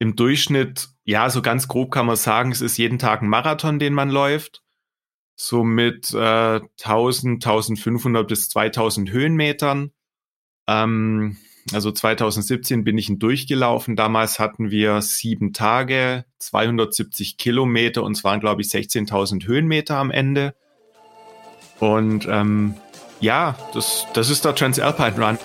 im Durchschnitt, ja, so ganz grob kann man sagen, es ist jeden Tag ein Marathon, den man läuft. So mit äh, 1000, 1500 bis 2000 Höhenmetern. Ähm, also 2017 bin ich ihn durchgelaufen. Damals hatten wir sieben Tage, 270 Kilometer und es waren, glaube ich, 16.000 Höhenmeter am Ende. Und ähm, ja, das, das ist der Transalpine Run.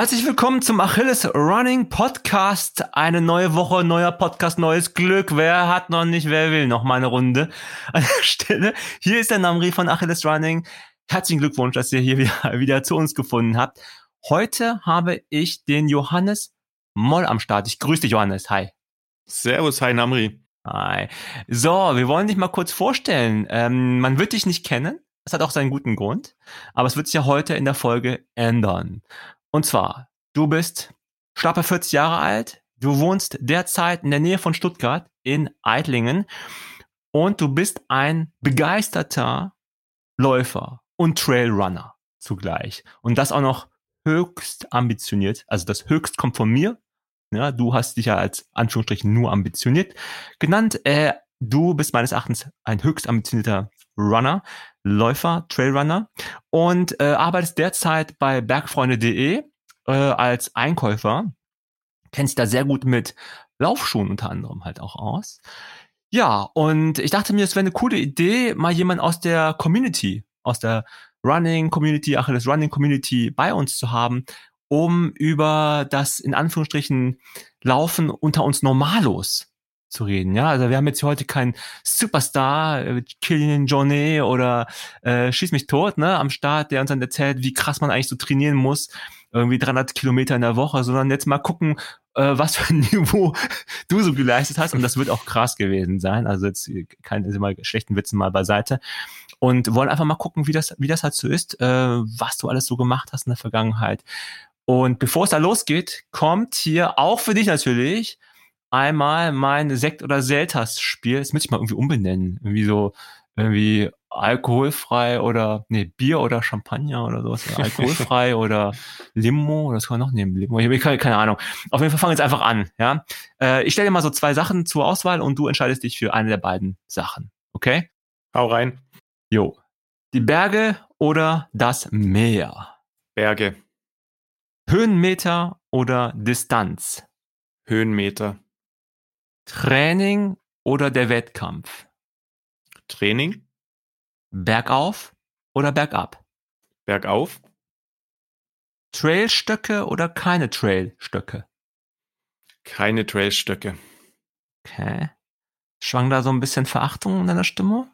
Herzlich willkommen zum Achilles Running Podcast. Eine neue Woche, neuer Podcast, neues Glück. Wer hat noch nicht, wer will noch mal eine Runde an der Stelle. Hier ist der Namri von Achilles Running. Herzlichen Glückwunsch, dass ihr hier wieder, wieder zu uns gefunden habt. Heute habe ich den Johannes Moll am Start. Ich grüße dich, Johannes. Hi. Servus, hi Namri. Hi. So, wir wollen dich mal kurz vorstellen. Ähm, man wird dich nicht kennen. Das hat auch seinen guten Grund. Aber es wird sich ja heute in der Folge ändern. Und zwar, du bist schlappe 40 Jahre alt, du wohnst derzeit in der Nähe von Stuttgart in Eitlingen und du bist ein begeisterter Läufer und Trailrunner zugleich. Und das auch noch höchst ambitioniert. Also das höchst kommt von mir. Ja, du hast dich ja als Anführungsstrichen nur ambitioniert genannt. Äh, du bist meines Erachtens ein höchst ambitionierter Runner, Läufer, Trailrunner und äh, arbeitest derzeit bei bergfreunde.de äh, als Einkäufer. Kennst da sehr gut mit Laufschuhen unter anderem halt auch aus. Ja, und ich dachte mir, es wäre eine coole Idee, mal jemand aus der Community, aus der Running Community, Achilles Running Community bei uns zu haben, um über das in Anführungsstrichen Laufen unter uns Normalos zu reden. Ja, also wir haben jetzt heute keinen Superstar, äh, Killian Jornet oder äh, Schieß mich tot, ne, am Start, der uns dann erzählt, wie krass man eigentlich so trainieren muss, irgendwie 300 Kilometer in der Woche, sondern jetzt mal gucken, äh, was für ein Niveau du so geleistet hast und das wird auch krass gewesen sein. Also jetzt keine mal schlechten Witzen mal beiseite und wollen einfach mal gucken, wie das wie das halt so ist, äh, was du alles so gemacht hast in der Vergangenheit. Und bevor es da losgeht, kommt hier auch für dich natürlich einmal mein Sekt- oder Selters-Spiel. Das müsste ich mal irgendwie umbenennen. Irgendwie so, irgendwie alkoholfrei oder, nee, Bier oder Champagner oder sowas. Alkoholfrei oder Limo, das kann man noch nehmen. Limo, ich habe keine, keine Ahnung. Auf jeden Fall fangen wir jetzt einfach an, ja. Äh, ich stelle dir mal so zwei Sachen zur Auswahl und du entscheidest dich für eine der beiden Sachen. Okay? Hau rein. Jo. Die Berge oder das Meer? Berge. Höhenmeter oder Distanz? Höhenmeter. Training oder der Wettkampf? Training. Bergauf oder bergab? Bergauf. Trailstöcke oder keine Trailstöcke? Keine Trailstöcke. Okay. Schwang da so ein bisschen Verachtung in deiner Stimme?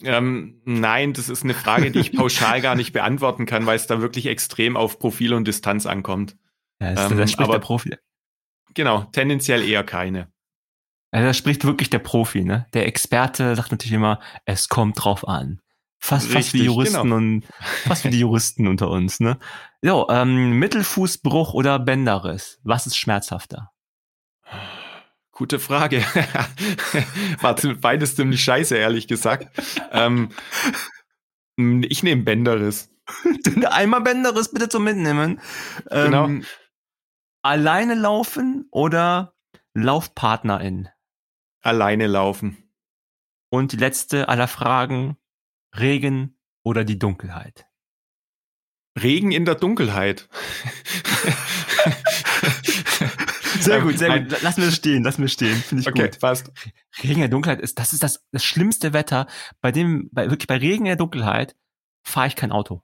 Ähm, nein, das ist eine Frage, die ich pauschal gar nicht beantworten kann, weil es da wirklich extrem auf Profil und Distanz ankommt. Ja, das, ähm, das spricht aber, der Profi. Genau, tendenziell eher keine. Also da spricht wirklich der Profi, ne? Der Experte sagt natürlich immer, es kommt drauf an. Fast, Richtig, fast wie Juristen genau. und fast wie die Juristen unter uns, ne? So, ähm, Mittelfußbruch oder Bänderriss? Was ist schmerzhafter? Gute Frage. War beides ziemlich scheiße, ehrlich gesagt. ähm, ich nehme Bänderriss. Einmal Bänderriss bitte zum Mitnehmen. Genau. Ähm, alleine laufen oder Laufpartnerin? Alleine laufen. Und die letzte aller Fragen, Regen oder die Dunkelheit? Regen in der Dunkelheit. sehr gut, sehr gut. Lass mir stehen, lass mir stehen. Finde ich okay, gut. Passt. Regen in der Dunkelheit ist, das ist das, das schlimmste Wetter. Bei dem, bei, wirklich bei Regen in der Dunkelheit fahre ich kein Auto.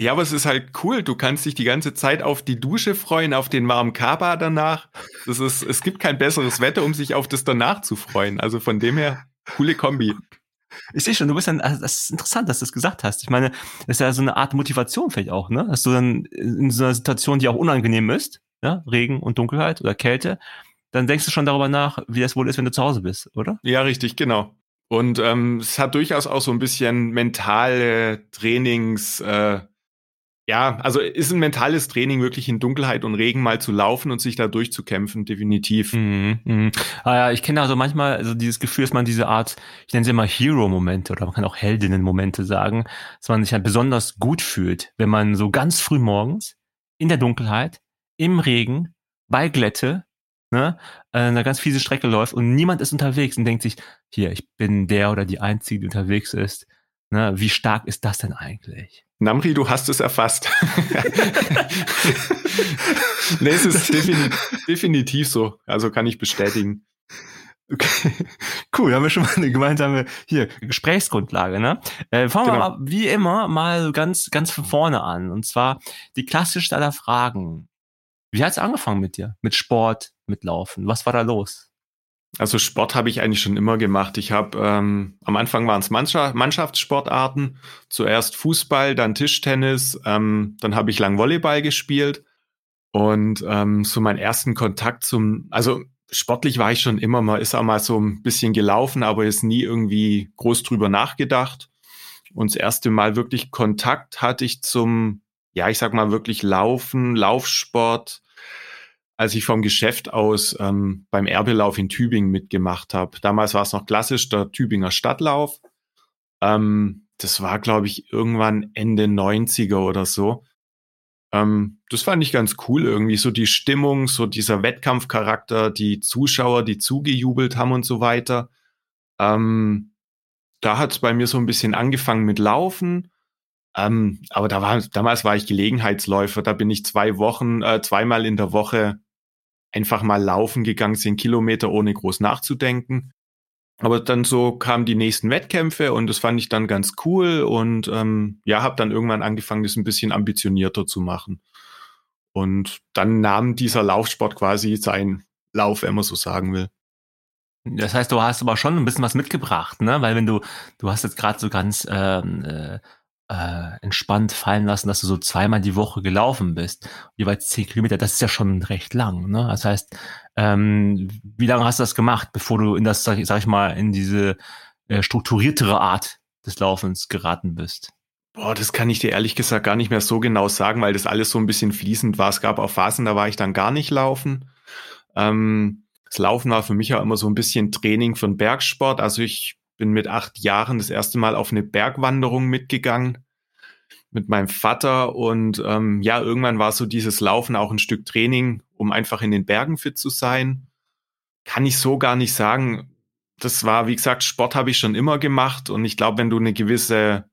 Ja, aber es ist halt cool. Du kannst dich die ganze Zeit auf die Dusche freuen, auf den warmen Kaba danach. Das ist, es gibt kein besseres Wetter, um sich auf das danach zu freuen. Also von dem her, coole Kombi. Ich sehe schon, du bist dann, also das ist interessant, dass du das gesagt hast. Ich meine, das ist ja so eine Art Motivation vielleicht auch, ne? Dass du dann in so einer Situation, die auch unangenehm ist, ja, Regen und Dunkelheit oder Kälte, dann denkst du schon darüber nach, wie das wohl ist, wenn du zu Hause bist, oder? Ja, richtig, genau. Und ähm, es hat durchaus auch so ein bisschen mentale Trainings, äh, ja, also ist ein mentales Training, wirklich in Dunkelheit und Regen mal zu laufen und sich da durchzukämpfen, definitiv. Mhm, mh. Ah ja, ich kenne also manchmal also dieses Gefühl, dass man diese Art, ich nenne sie immer Hero-Momente oder man kann auch Heldinnen-Momente sagen, dass man sich halt besonders gut fühlt, wenn man so ganz früh morgens in der Dunkelheit, im Regen, bei Glätte, ne, eine ganz fiese Strecke läuft und niemand ist unterwegs und denkt sich, hier, ich bin der oder die Einzige, die unterwegs ist. Ne, wie stark ist das denn eigentlich? Namri, du hast es erfasst. nee, es ist defini definitiv so. Also kann ich bestätigen. Okay. Cool, haben wir schon mal eine gemeinsame hier Gesprächsgrundlage, ne? Äh, fangen genau. wir mal, wie immer mal ganz ganz von vorne an und zwar die klassischste aller Fragen. Wie hat's angefangen mit dir? Mit Sport, mit Laufen? Was war da los? Also Sport habe ich eigentlich schon immer gemacht. Ich habe ähm, am Anfang waren es Mannschaftssportarten. Zuerst Fußball, dann Tischtennis, ähm, dann habe ich lang Volleyball gespielt und ähm, so meinen ersten Kontakt zum, also sportlich war ich schon immer mal, ist auch mal so ein bisschen gelaufen, aber ist nie irgendwie groß drüber nachgedacht. Und das erste Mal wirklich Kontakt hatte ich zum, ja, ich sag mal wirklich Laufen, Laufsport als ich vom Geschäft aus ähm, beim Erbelauf in Tübingen mitgemacht habe. Damals war es noch klassisch der Tübinger Stadtlauf. Ähm, das war, glaube ich, irgendwann Ende 90er oder so. Ähm, das fand ich ganz cool irgendwie, so die Stimmung, so dieser Wettkampfcharakter, die Zuschauer, die zugejubelt haben und so weiter. Ähm, da hat es bei mir so ein bisschen angefangen mit Laufen. Ähm, aber da war, damals war ich Gelegenheitsläufer. Da bin ich zwei Wochen, äh, zweimal in der Woche einfach mal laufen gegangen, zehn Kilometer, ohne groß nachzudenken. Aber dann so kamen die nächsten Wettkämpfe und das fand ich dann ganz cool und ähm, ja, habe dann irgendwann angefangen, das ein bisschen ambitionierter zu machen. Und dann nahm dieser Laufsport quasi seinen Lauf, wenn man so sagen will. Das heißt, du hast aber schon ein bisschen was mitgebracht, ne? Weil wenn du, du hast jetzt gerade so ganz ähm, äh, äh, entspannt fallen lassen, dass du so zweimal die Woche gelaufen bist, jeweils zehn Kilometer, das ist ja schon recht lang. Ne? Das heißt, ähm, wie lange hast du das gemacht, bevor du in das, sag sag ich mal, in diese äh, strukturiertere Art des Laufens geraten bist? Boah, das kann ich dir ehrlich gesagt gar nicht mehr so genau sagen, weil das alles so ein bisschen fließend war. Es gab auch Phasen, da war ich dann gar nicht laufen. Ähm, das Laufen war für mich ja immer so ein bisschen Training von Bergsport. Also ich bin mit acht Jahren das erste Mal auf eine Bergwanderung mitgegangen mit meinem Vater und ähm, ja, irgendwann war so dieses Laufen auch ein Stück Training, um einfach in den Bergen fit zu sein. Kann ich so gar nicht sagen. Das war, wie gesagt, Sport habe ich schon immer gemacht und ich glaube, wenn du eine gewisse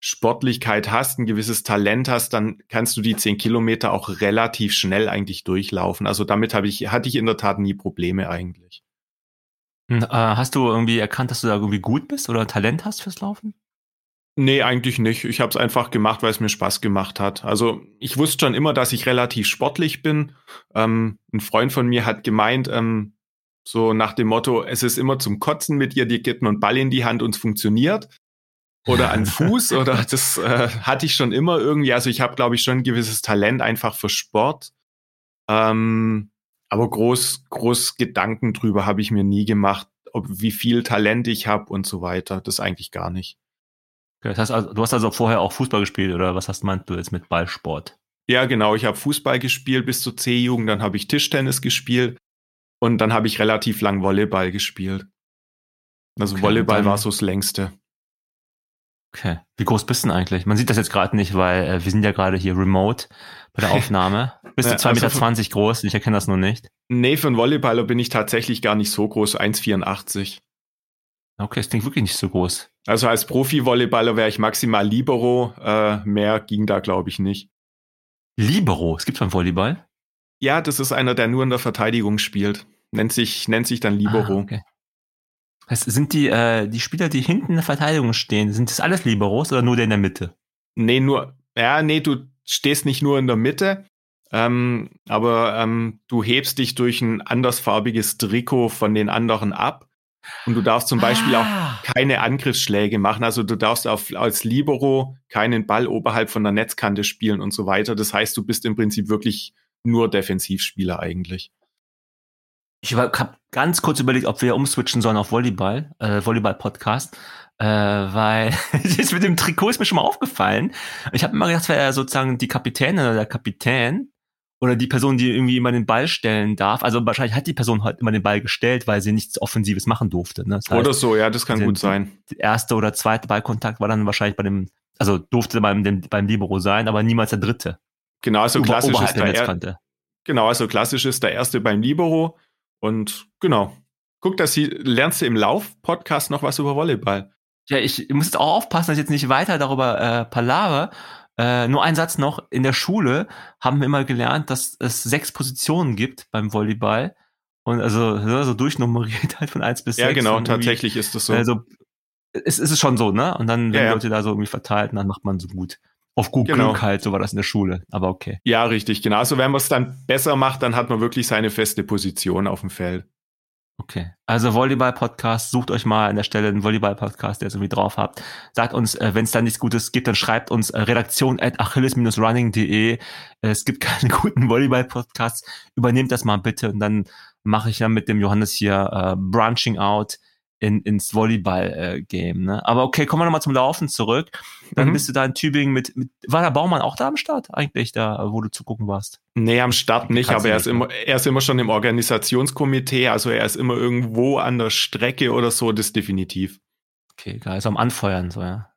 Sportlichkeit hast, ein gewisses Talent hast, dann kannst du die zehn Kilometer auch relativ schnell eigentlich durchlaufen. Also damit habe ich, hatte ich in der Tat nie Probleme eigentlich. Äh, hast du irgendwie erkannt, dass du da irgendwie gut bist oder Talent hast fürs Laufen? Nee, eigentlich nicht. Ich habe es einfach gemacht, weil es mir Spaß gemacht hat. Also ich wusste schon immer, dass ich relativ sportlich bin. Ähm, ein Freund von mir hat gemeint, ähm, so nach dem Motto, es ist immer zum Kotzen mit ihr, die gibt einen Ball in die Hand und es funktioniert. Oder an Fuß, oder das äh, hatte ich schon immer irgendwie. Also ich habe, glaube ich, schon ein gewisses Talent einfach für Sport. Ähm, aber groß, groß Gedanken drüber habe ich mir nie gemacht, ob wie viel Talent ich habe und so weiter. Das eigentlich gar nicht. Das heißt, also, du hast also vorher auch Fußball gespielt oder was hast meinst du jetzt mit Ballsport? Ja, genau. Ich habe Fußball gespielt bis zur C-Jugend, dann habe ich Tischtennis gespielt und dann habe ich relativ lang Volleyball gespielt. Also okay, Volleyball war so das längste. Okay. Wie groß bist du denn eigentlich? Man sieht das jetzt gerade nicht, weil äh, wir sind ja gerade hier remote bei der Aufnahme. Bist du 2,20 also Meter groß? Ich erkenne das nur nicht. Nee, für einen Volleyballer bin ich tatsächlich gar nicht so groß, 1,84. Okay, das klingt wirklich nicht so groß. Also als Profi-Volleyballer wäre ich maximal Libero. Äh, mehr ging da, glaube ich, nicht. Libero? Es gibt beim Volleyball? Ja, das ist einer, der nur in der Verteidigung spielt. Nennt sich, nennt sich dann Libero. Ah, okay. Was sind die, äh, die Spieler, die hinten in der Verteidigung stehen, sind das alles Liberos oder nur der in der Mitte? Nee, nur, ja, nee, du stehst nicht nur in der Mitte, ähm, aber ähm, du hebst dich durch ein andersfarbiges Trikot von den anderen ab. Und du darfst zum Beispiel ah. auch keine Angriffsschläge machen. Also du darfst auf, als Libero keinen Ball oberhalb von der Netzkante spielen und so weiter. Das heißt, du bist im Prinzip wirklich nur Defensivspieler eigentlich. Ich habe ganz kurz überlegt, ob wir umswitchen sollen auf Volleyball, äh, Volleyball-Podcast, äh, weil das mit dem Trikot ist mir schon mal aufgefallen. Ich habe immer gedacht, wäre sozusagen die Kapitänin oder der Kapitän oder die Person, die irgendwie immer den Ball stellen darf. Also wahrscheinlich hat die Person halt immer den Ball gestellt, weil sie nichts Offensives machen durfte. Ne? Das heißt, oder so, ja, das kann gut sein. Der erste oder zweite Ballkontakt war dann wahrscheinlich bei dem, also durfte beim, dem, beim Libero sein, aber niemals der dritte. Genau, also klassisch ist der, der Genau, also klassisch ist der erste beim Libero und genau. Guck, dass sie lernst du im Lauf-Podcast noch was über Volleyball. Ja, ich muss jetzt auch aufpassen, dass ich jetzt nicht weiter darüber äh, palave. Äh, nur ein Satz noch. In der Schule haben wir immer gelernt, dass es sechs Positionen gibt beim Volleyball. Und also so durchnummeriert halt von eins bis ja, sechs. Ja, genau, tatsächlich ist das so. Also es ist es schon so, ne? Und dann werden ja, Leute da so irgendwie verteilt und dann macht man so gut. Auf gut genau. Glück halt, so war das in der Schule, aber okay. Ja, richtig, genau. Also wenn man es dann besser macht, dann hat man wirklich seine feste Position auf dem Feld. Okay, also Volleyball-Podcast, sucht euch mal an der Stelle einen Volleyball-Podcast, der es irgendwie drauf habt. Sagt uns, äh, wenn es da nichts Gutes gibt, dann schreibt uns äh, redaktion at achilles-running.de. Äh, es gibt keine guten Volleyball-Podcasts. Übernehmt das mal bitte und dann mache ich ja mit dem Johannes hier äh, Branching Out in, ins Volleyball-Game. Äh, ne? Aber okay, kommen wir nochmal zum Laufen zurück. Dann mhm. bist du da in Tübingen mit, mit, war der Baumann auch da am Start eigentlich, da, wo du zugucken warst? Nee, am Start nicht, aber er ist, immer, er ist immer schon im Organisationskomitee, also er ist immer irgendwo an der Strecke oder so, das definitiv. Okay, geil, ist am Anfeuern, so, ja.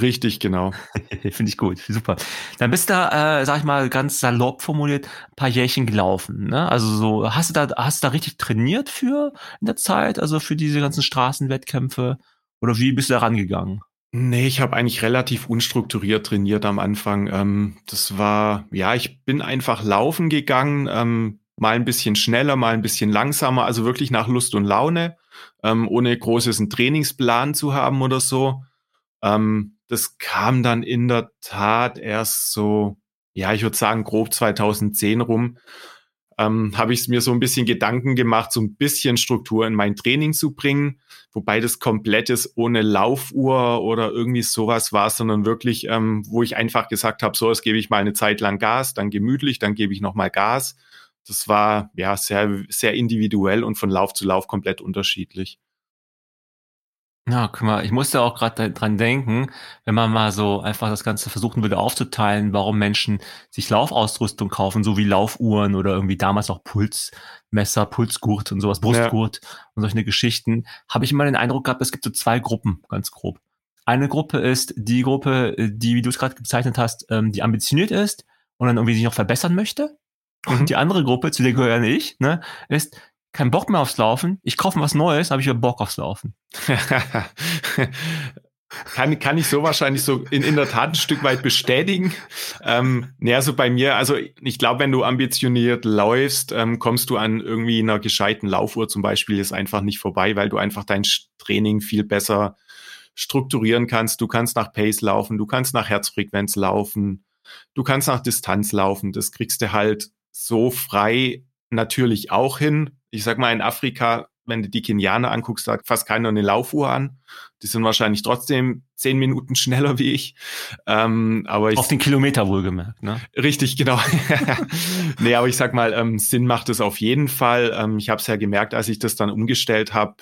Richtig, genau. Finde ich gut, super. Dann bist du da, äh, sag ich mal, ganz salopp formuliert, ein paar Jährchen gelaufen. Ne? Also so, hast du da, hast du da richtig trainiert für in der Zeit, also für diese ganzen Straßenwettkämpfe? Oder wie bist du da rangegangen? Nee, ich habe eigentlich relativ unstrukturiert trainiert am Anfang. Ähm, das war, ja, ich bin einfach laufen gegangen, ähm, mal ein bisschen schneller, mal ein bisschen langsamer, also wirklich nach Lust und Laune, ähm, ohne großes einen Trainingsplan zu haben oder so. Ähm, das kam dann in der Tat erst so, ja, ich würde sagen, grob 2010 rum. Ähm, habe ich mir so ein bisschen Gedanken gemacht, so ein bisschen Struktur in mein Training zu bringen, wobei das komplett ist ohne Laufuhr oder irgendwie sowas war, sondern wirklich, ähm, wo ich einfach gesagt habe, so, jetzt gebe ich mal eine Zeit lang Gas, dann gemütlich, dann gebe ich nochmal Gas. Das war ja sehr, sehr individuell und von Lauf zu Lauf komplett unterschiedlich. Ja, guck mal, ich musste auch gerade dran denken, wenn man mal so einfach das Ganze versuchen würde aufzuteilen, warum Menschen sich Laufausrüstung kaufen, so wie Laufuhren oder irgendwie damals auch Pulsmesser, Pulsgurt und sowas, Brustgurt ja. und solche Geschichten, habe ich immer den Eindruck gehabt, es gibt so zwei Gruppen, ganz grob. Eine Gruppe ist die Gruppe, die, wie du es gerade bezeichnet hast, ähm, die ambitioniert ist und dann irgendwie sich noch verbessern möchte. Und mhm. die andere Gruppe, zu der gehöre ich, ne, ist kein Bock mehr aufs Laufen, ich kaufe was Neues, habe ich wieder Bock aufs Laufen. kann, kann ich so wahrscheinlich so in, in der Tat ein Stück weit bestätigen. Ähm, naja, so bei mir, also ich glaube, wenn du ambitioniert läufst, ähm, kommst du an irgendwie einer gescheiten Laufuhr zum Beispiel ist einfach nicht vorbei, weil du einfach dein Training viel besser strukturieren kannst. Du kannst nach Pace laufen, du kannst nach Herzfrequenz laufen, du kannst nach Distanz laufen. Das kriegst du halt so frei natürlich auch hin ich sag mal, in Afrika, wenn du die Kenianer anguckst, sagt fast keiner eine Laufuhr an. Die sind wahrscheinlich trotzdem zehn Minuten schneller wie ich. Ähm, aber ich, Auf den Kilometer wohlgemerkt, ne? Richtig, genau. nee, aber ich sag mal, ähm, Sinn macht es auf jeden Fall. Ähm, ich habe es ja gemerkt, als ich das dann umgestellt habe.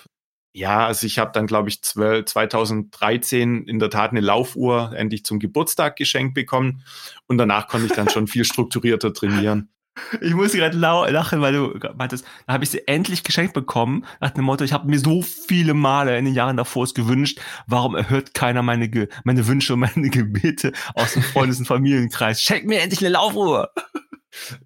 Ja, also ich habe dann, glaube ich, 12, 2013 in der Tat eine Laufuhr endlich zum Geburtstag geschenkt bekommen. Und danach konnte ich dann schon viel strukturierter trainieren. Ich muss gerade lachen, weil du meintest, da habe ich sie endlich geschenkt bekommen, nach dem Motto, ich habe mir so viele Male in den Jahren davor es gewünscht, warum erhört keiner meine, Ge meine Wünsche und meine Gebete aus dem Freundes- und Familienkreis? Schenk mir endlich eine Laufuhr!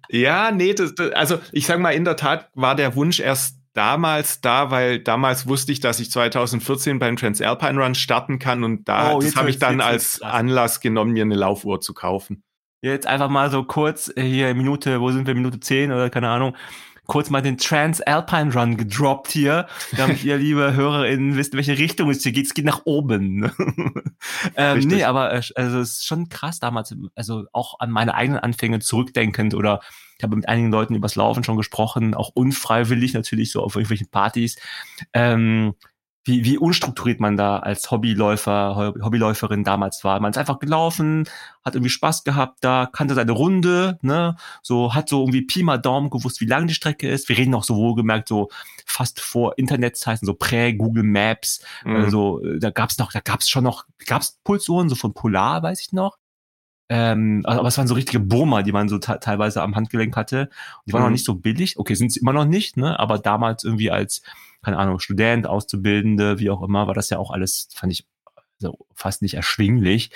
Ja, nee, das, das, also ich sag mal, in der Tat war der Wunsch erst damals da, weil damals wusste ich, dass ich 2014 beim Transalpine Run starten kann und da, oh, das habe ich dann als Anlass genommen, mir eine Laufuhr zu kaufen jetzt einfach mal so kurz äh, hier Minute, wo sind wir, Minute 10 oder keine Ahnung, kurz mal den Transalpine Run gedroppt hier, damit ihr liebe HörerInnen wisst, in welche Richtung es hier geht. Es geht nach oben. ähm, nee, aber äh, also es ist schon krass damals, also auch an meine eigenen Anfänge zurückdenkend oder ich habe mit einigen Leuten übers Laufen schon gesprochen, auch unfreiwillig natürlich so auf irgendwelchen Partys. Ähm, wie, wie unstrukturiert man da als Hobbyläufer, Hobbyläuferin damals war. Man ist einfach gelaufen, hat irgendwie Spaß gehabt da, kannte seine Runde, ne, so, hat so irgendwie Pi mal Daumen gewusst, wie lang die Strecke ist. Wir reden auch so wohlgemerkt so fast vor Internetzeiten, so prä-Google Maps, mhm. also, da gab's noch, da gab's schon noch, gab's Pulsuhren, so von Polar, weiß ich noch. Ähm, aber es waren so richtige Burma, die man so teilweise am Handgelenk hatte. Und die waren mhm. noch nicht so billig. Okay, sind sie immer noch nicht, ne? Aber damals irgendwie als, keine Ahnung, Student, Auszubildende, wie auch immer, war das ja auch alles, fand ich so fast nicht erschwinglich.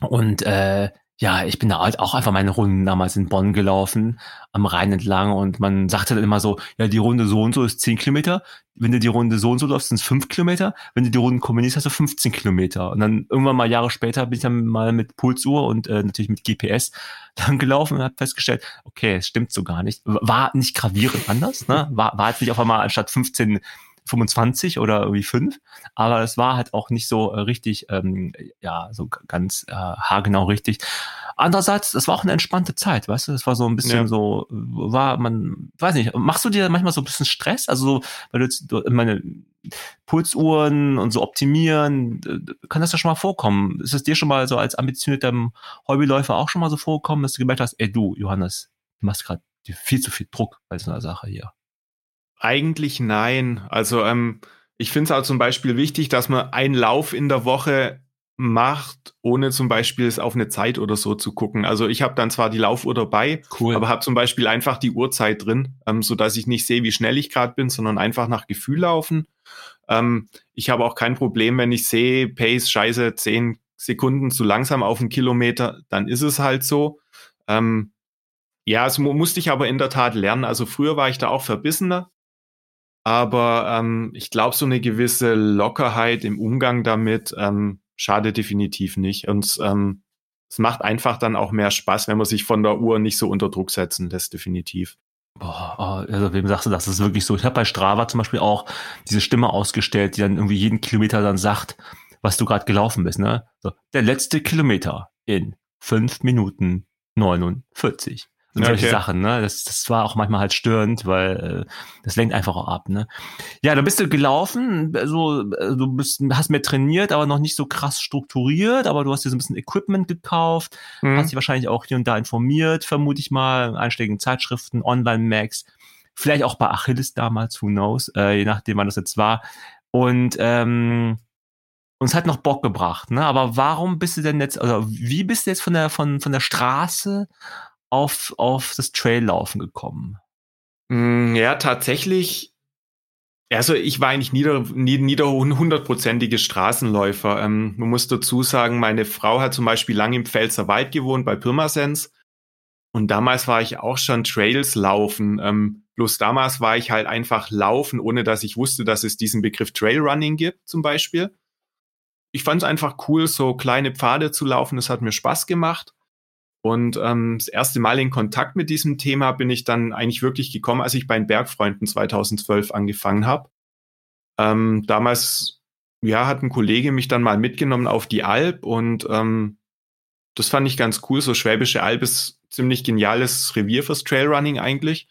Und äh, ja, ich bin da halt auch einfach meine Runden damals in Bonn gelaufen, am Rhein entlang und man sagte dann immer so, ja, die Runde so und so ist 10 Kilometer, wenn du die Runde so und so läufst, sind es 5 Kilometer, wenn du die Runden kombinierst, hast du 15 Kilometer. Und dann irgendwann mal Jahre später bin ich dann mal mit Pulsuhr und äh, natürlich mit GPS dann gelaufen und habe festgestellt, okay, es stimmt so gar nicht. War nicht gravierend anders, ne? War, war jetzt nicht auf einmal anstatt 15 25 oder irgendwie 5, aber es war halt auch nicht so äh, richtig, ähm, ja, so ganz äh, haargenau richtig. Andererseits, es war auch eine entspannte Zeit, weißt du, es war so ein bisschen ja. so, war man, weiß nicht, machst du dir manchmal so ein bisschen Stress? Also, weil du jetzt, du, meine Pulsuhren und so optimieren, kann das ja schon mal vorkommen? Ist es dir schon mal so als ambitionierter Hobbyläufer auch schon mal so vorgekommen, dass du gemerkt hast, ey du, Johannes, du machst gerade viel zu viel Druck bei so einer Sache hier? Eigentlich nein. Also ähm, ich finde es auch zum Beispiel wichtig, dass man einen Lauf in der Woche macht, ohne zum Beispiel es auf eine Zeit oder so zu gucken. Also ich habe dann zwar die Laufuhr dabei, cool. aber habe zum Beispiel einfach die Uhrzeit drin, ähm, so dass ich nicht sehe, wie schnell ich gerade bin, sondern einfach nach Gefühl laufen. Ähm, ich habe auch kein Problem, wenn ich sehe, Pace, scheiße, zehn Sekunden zu langsam auf einen Kilometer, dann ist es halt so. Ähm, ja, das musste ich aber in der Tat lernen. Also früher war ich da auch verbissener. Aber ähm, ich glaube, so eine gewisse Lockerheit im Umgang damit ähm, schadet definitiv nicht. Und ähm, es macht einfach dann auch mehr Spaß, wenn man sich von der Uhr nicht so unter Druck setzen lässt, definitiv. Boah, oh, also wem sagst du das? Das ist wirklich so. Ich habe bei Strava zum Beispiel auch diese Stimme ausgestellt, die dann irgendwie jeden Kilometer dann sagt, was du gerade gelaufen bist. Ne? So, der letzte Kilometer in fünf Minuten 49 und okay. solche Sachen, ne? Das, das war auch manchmal halt störend, weil äh, das lenkt einfach auch ab, ne? Ja, da bist du gelaufen, so also, du bist, hast mehr trainiert, aber noch nicht so krass strukturiert, aber du hast dir so ein bisschen Equipment gekauft, mhm. hast dich wahrscheinlich auch hier und da informiert, vermute ich mal, in einschlägigen Zeitschriften, Online-Macs, vielleicht auch bei Achilles damals, who knows, äh, je nachdem, wann das jetzt war. Und ähm, uns hat noch Bock gebracht, ne? Aber warum bist du denn jetzt, also wie bist du jetzt von der von von der Straße auf, auf das Traillaufen gekommen? Mm, ja, tatsächlich. Also ich war eigentlich nieder, nieder hundertprozentige Straßenläufer. Ähm, man muss dazu sagen, meine Frau hat zum Beispiel lange im Pfälzer Wald gewohnt, bei Pirmasens. Und damals war ich auch schon Trails laufen. Ähm, bloß damals war ich halt einfach laufen, ohne dass ich wusste, dass es diesen Begriff Trailrunning gibt, zum Beispiel. Ich fand es einfach cool, so kleine Pfade zu laufen. Das hat mir Spaß gemacht. Und ähm, das erste Mal in Kontakt mit diesem Thema bin ich dann eigentlich wirklich gekommen, als ich bei den Bergfreunden 2012 angefangen habe. Ähm, damals ja, hat ein Kollege mich dann mal mitgenommen auf die Alp und ähm, das fand ich ganz cool. So Schwäbische Alb ist ziemlich geniales Revier fürs Trailrunning eigentlich.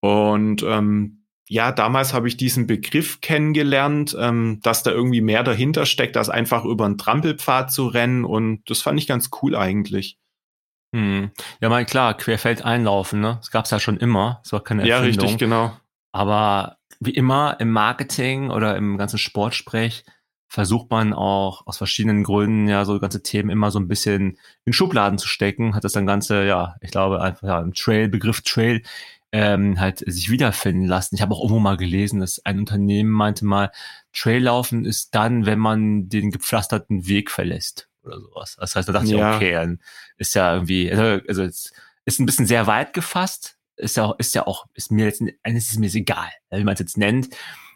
Und ähm, ja, damals habe ich diesen Begriff kennengelernt, ähm, dass da irgendwie mehr dahinter steckt, als einfach über einen Trampelpfad zu rennen. Und das fand ich ganz cool eigentlich. Hm. Ja, mal klar, querfeld einlaufen, ne? Das gab's ja schon immer. Das war keine Erfindung. Ja, richtig, genau. Aber wie immer im Marketing oder im ganzen Sportsprech versucht man auch aus verschiedenen Gründen ja so ganze Themen immer so ein bisschen in Schubladen zu stecken, hat das dann ganze, ja, ich glaube einfach ja, im Trail, Begriff Trail ähm, halt sich wiederfinden lassen. Ich habe auch irgendwo mal gelesen, dass ein Unternehmen meinte mal, Traillaufen ist dann, wenn man den gepflasterten Weg verlässt oder sowas. Das heißt, da dachte ja. ich, okay, dann ist ja irgendwie, also, also es ist ein bisschen sehr weit gefasst, ist ja auch, ist ja auch, ist mir jetzt, ist es mir egal, wie man es jetzt nennt.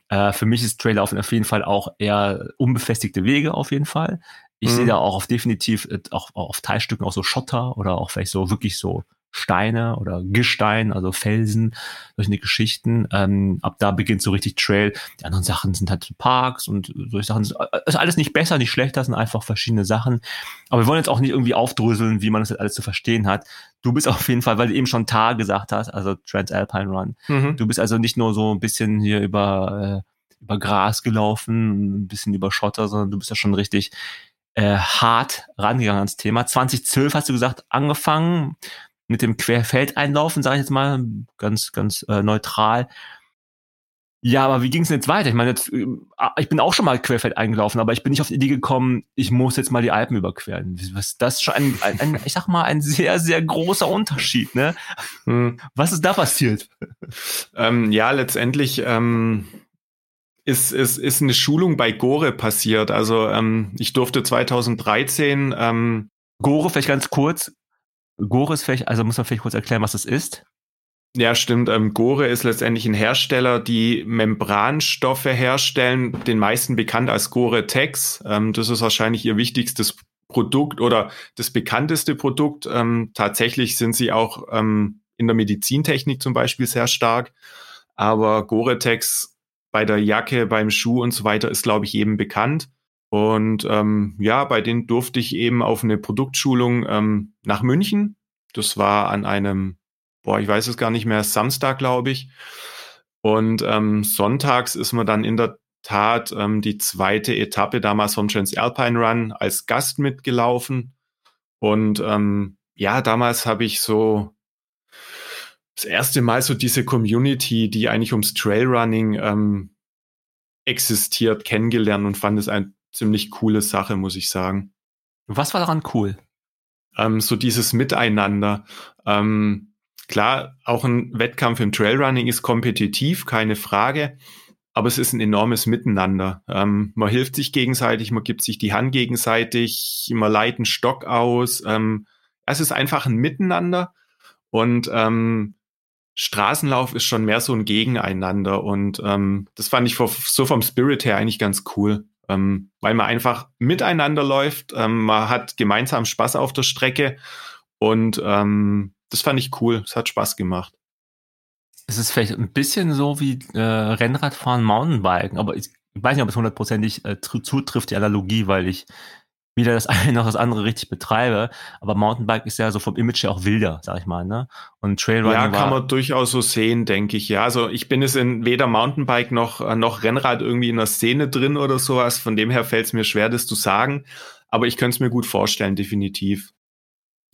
Äh, für mich ist Traillaufen auf jeden Fall auch eher unbefestigte Wege auf jeden Fall. Ich mhm. sehe da auch auf definitiv äh, auch, auch auf Teilstücken auch so Schotter oder auch vielleicht so wirklich so Steine oder Gestein, also Felsen, solche Geschichten. Ähm, ab da beginnt so richtig Trail. Die anderen Sachen sind halt Parks und solche Sachen. Ist alles nicht besser, nicht schlechter, sind einfach verschiedene Sachen. Aber wir wollen jetzt auch nicht irgendwie aufdröseln, wie man das jetzt alles zu verstehen hat. Du bist auf jeden Fall, weil du eben schon Tar gesagt hast, also Transalpine Run. Mhm. Du bist also nicht nur so ein bisschen hier über äh, über Gras gelaufen, ein bisschen über Schotter, sondern du bist ja schon richtig äh, hart rangegangen ans Thema. 2012 hast du gesagt, angefangen mit dem Querfeldeinlaufen, sage ich jetzt mal, ganz, ganz äh, neutral. Ja, aber wie ging es denn jetzt weiter? Ich meine, jetzt, äh, ich bin auch schon mal querfeld eingelaufen, aber ich bin nicht auf die Idee gekommen, ich muss jetzt mal die Alpen überqueren. Was das ist schon ein, ein, ein, ich sag mal, ein sehr, sehr großer Unterschied, ne? Hm. Was ist da passiert? Ähm, ja, letztendlich ähm, ist, ist, ist eine Schulung bei Gore passiert. Also ähm, ich durfte 2013 ähm, Gore, vielleicht ganz kurz. Gore ist vielleicht, also muss man vielleicht kurz erklären, was das ist. Ja, stimmt. Ähm, Gore ist letztendlich ein Hersteller, die Membranstoffe herstellen, den meisten bekannt als Gore-Tex. Ähm, das ist wahrscheinlich ihr wichtigstes Produkt oder das bekannteste Produkt. Ähm, tatsächlich sind sie auch ähm, in der Medizintechnik zum Beispiel sehr stark. Aber Gore-Tex bei der Jacke, beim Schuh und so weiter ist, glaube ich, eben bekannt. Und ähm, ja, bei denen durfte ich eben auf eine Produktschulung ähm, nach München. Das war an einem boah, ich weiß es gar nicht mehr, Samstag, glaube ich. Und ähm, sonntags ist man dann in der Tat ähm, die zweite Etappe damals vom Transalpine Run als Gast mitgelaufen. Und ähm, ja, damals habe ich so das erste Mal so diese Community, die eigentlich ums Trailrunning ähm, existiert, kennengelernt und fand es eine ziemlich coole Sache, muss ich sagen. Was war daran cool? Ähm, so dieses Miteinander. Ähm, Klar, auch ein Wettkampf im Trailrunning ist kompetitiv, keine Frage. Aber es ist ein enormes Miteinander. Ähm, man hilft sich gegenseitig, man gibt sich die Hand gegenseitig, man leitet einen Stock aus. Ähm, es ist einfach ein Miteinander. Und ähm, Straßenlauf ist schon mehr so ein Gegeneinander. Und ähm, das fand ich so vom Spirit her eigentlich ganz cool. Ähm, weil man einfach miteinander läuft, ähm, man hat gemeinsam Spaß auf der Strecke und ähm, das fand ich cool. Es hat Spaß gemacht. Es ist vielleicht ein bisschen so wie äh, Rennradfahren, Mountainbiken, aber ich, weiß nicht, ob es hundertprozentig äh, zutrifft, die Analogie, weil ich weder das eine noch das andere richtig betreibe. Aber Mountainbike ist ja so vom Image her auch wilder, sag ich mal, ne? Und Trailrunning Ja, kann man durchaus so sehen, denke ich. Ja, also ich bin es in weder Mountainbike noch, äh, noch Rennrad irgendwie in der Szene drin oder sowas. Von dem her fällt es mir schwer, das zu sagen. Aber ich könnte es mir gut vorstellen, definitiv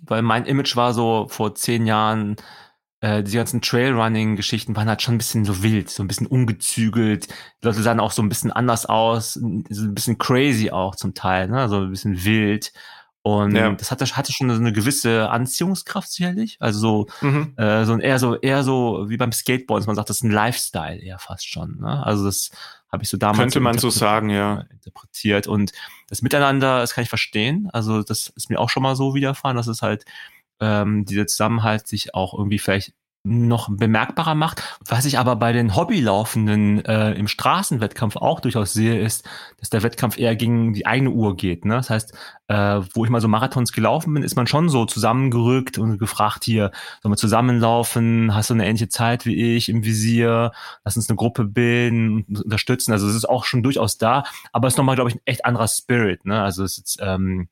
weil mein Image war so vor zehn Jahren, äh, die ganzen Trailrunning-Geschichten waren halt schon ein bisschen so wild, so ein bisschen ungezügelt. Die Leute sahen auch so ein bisschen anders aus, so ein bisschen crazy auch zum Teil, ne? so ein bisschen wild. Und ja. das hatte, hatte schon eine gewisse Anziehungskraft sicherlich. Also so, mhm. äh, so ein eher so, eher so wie beim Skateboard, man sagt, das ist ein Lifestyle eher fast schon. Ne? Also das habe ich so damals könnte man so sagen, ja interpretiert und das Miteinander, das kann ich verstehen. Also das ist mir auch schon mal so widerfahren, dass es halt ähm, dieser Zusammenhalt sich auch irgendwie vielleicht noch bemerkbarer macht. Was ich aber bei den Hobbylaufenden äh, im Straßenwettkampf auch durchaus sehe, ist, dass der Wettkampf eher gegen die eigene Uhr geht. Ne? Das heißt, äh, wo ich mal so Marathons gelaufen bin, ist man schon so zusammengerückt und gefragt hier, sollen wir zusammenlaufen? Hast du eine ähnliche Zeit wie ich im Visier? Lass uns eine Gruppe bilden und unterstützen. Also es ist auch schon durchaus da, aber es ist nochmal, glaube ich, ein echt anderer Spirit. Ne? Also es ist ähm,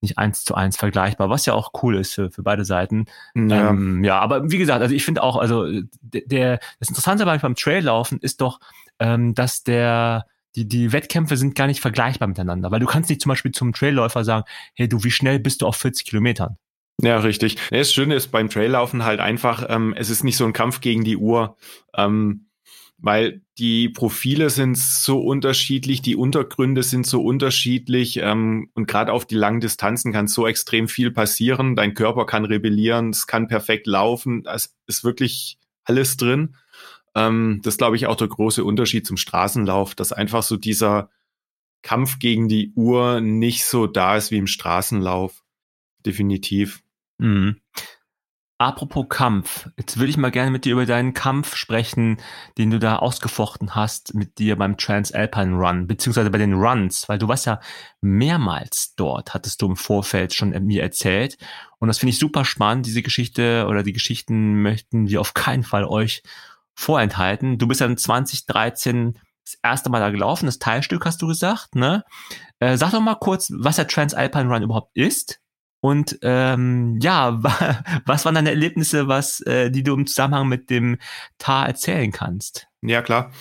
nicht eins zu eins vergleichbar, was ja auch cool ist für, für beide Seiten. Ja. Ähm, ja, aber wie gesagt, also ich finde auch, also der, das Interessante beim Traillaufen ist doch, ähm, dass der die, die Wettkämpfe sind gar nicht vergleichbar miteinander, weil du kannst nicht zum Beispiel zum Trailläufer sagen, hey du, wie schnell bist du auf 40 Kilometern? Ja, richtig. Das Schöne ist beim Traillaufen halt einfach, ähm, es ist nicht so ein Kampf gegen die Uhr. Ähm, weil die Profile sind so unterschiedlich, die Untergründe sind so unterschiedlich ähm, und gerade auf die langen Distanzen kann so extrem viel passieren. Dein Körper kann rebellieren, es kann perfekt laufen, es ist wirklich alles drin. Ähm, das glaube ich auch der große Unterschied zum Straßenlauf, dass einfach so dieser Kampf gegen die Uhr nicht so da ist wie im Straßenlauf. Definitiv. Mhm. Apropos Kampf, jetzt würde ich mal gerne mit dir über deinen Kampf sprechen, den du da ausgefochten hast mit dir beim Transalpine Run, beziehungsweise bei den Runs, weil du warst ja mehrmals dort, hattest du im Vorfeld schon mir erzählt. Und das finde ich super spannend. Diese Geschichte oder die Geschichten möchten wir auf keinen Fall euch vorenthalten. Du bist dann 2013 das erste Mal da gelaufen, das Teilstück hast du gesagt, ne? Äh, sag doch mal kurz, was der Transalpine Run überhaupt ist und ähm, ja, was waren deine Erlebnisse, was, äh, die du im Zusammenhang mit dem Tar erzählen kannst? Ja, klar.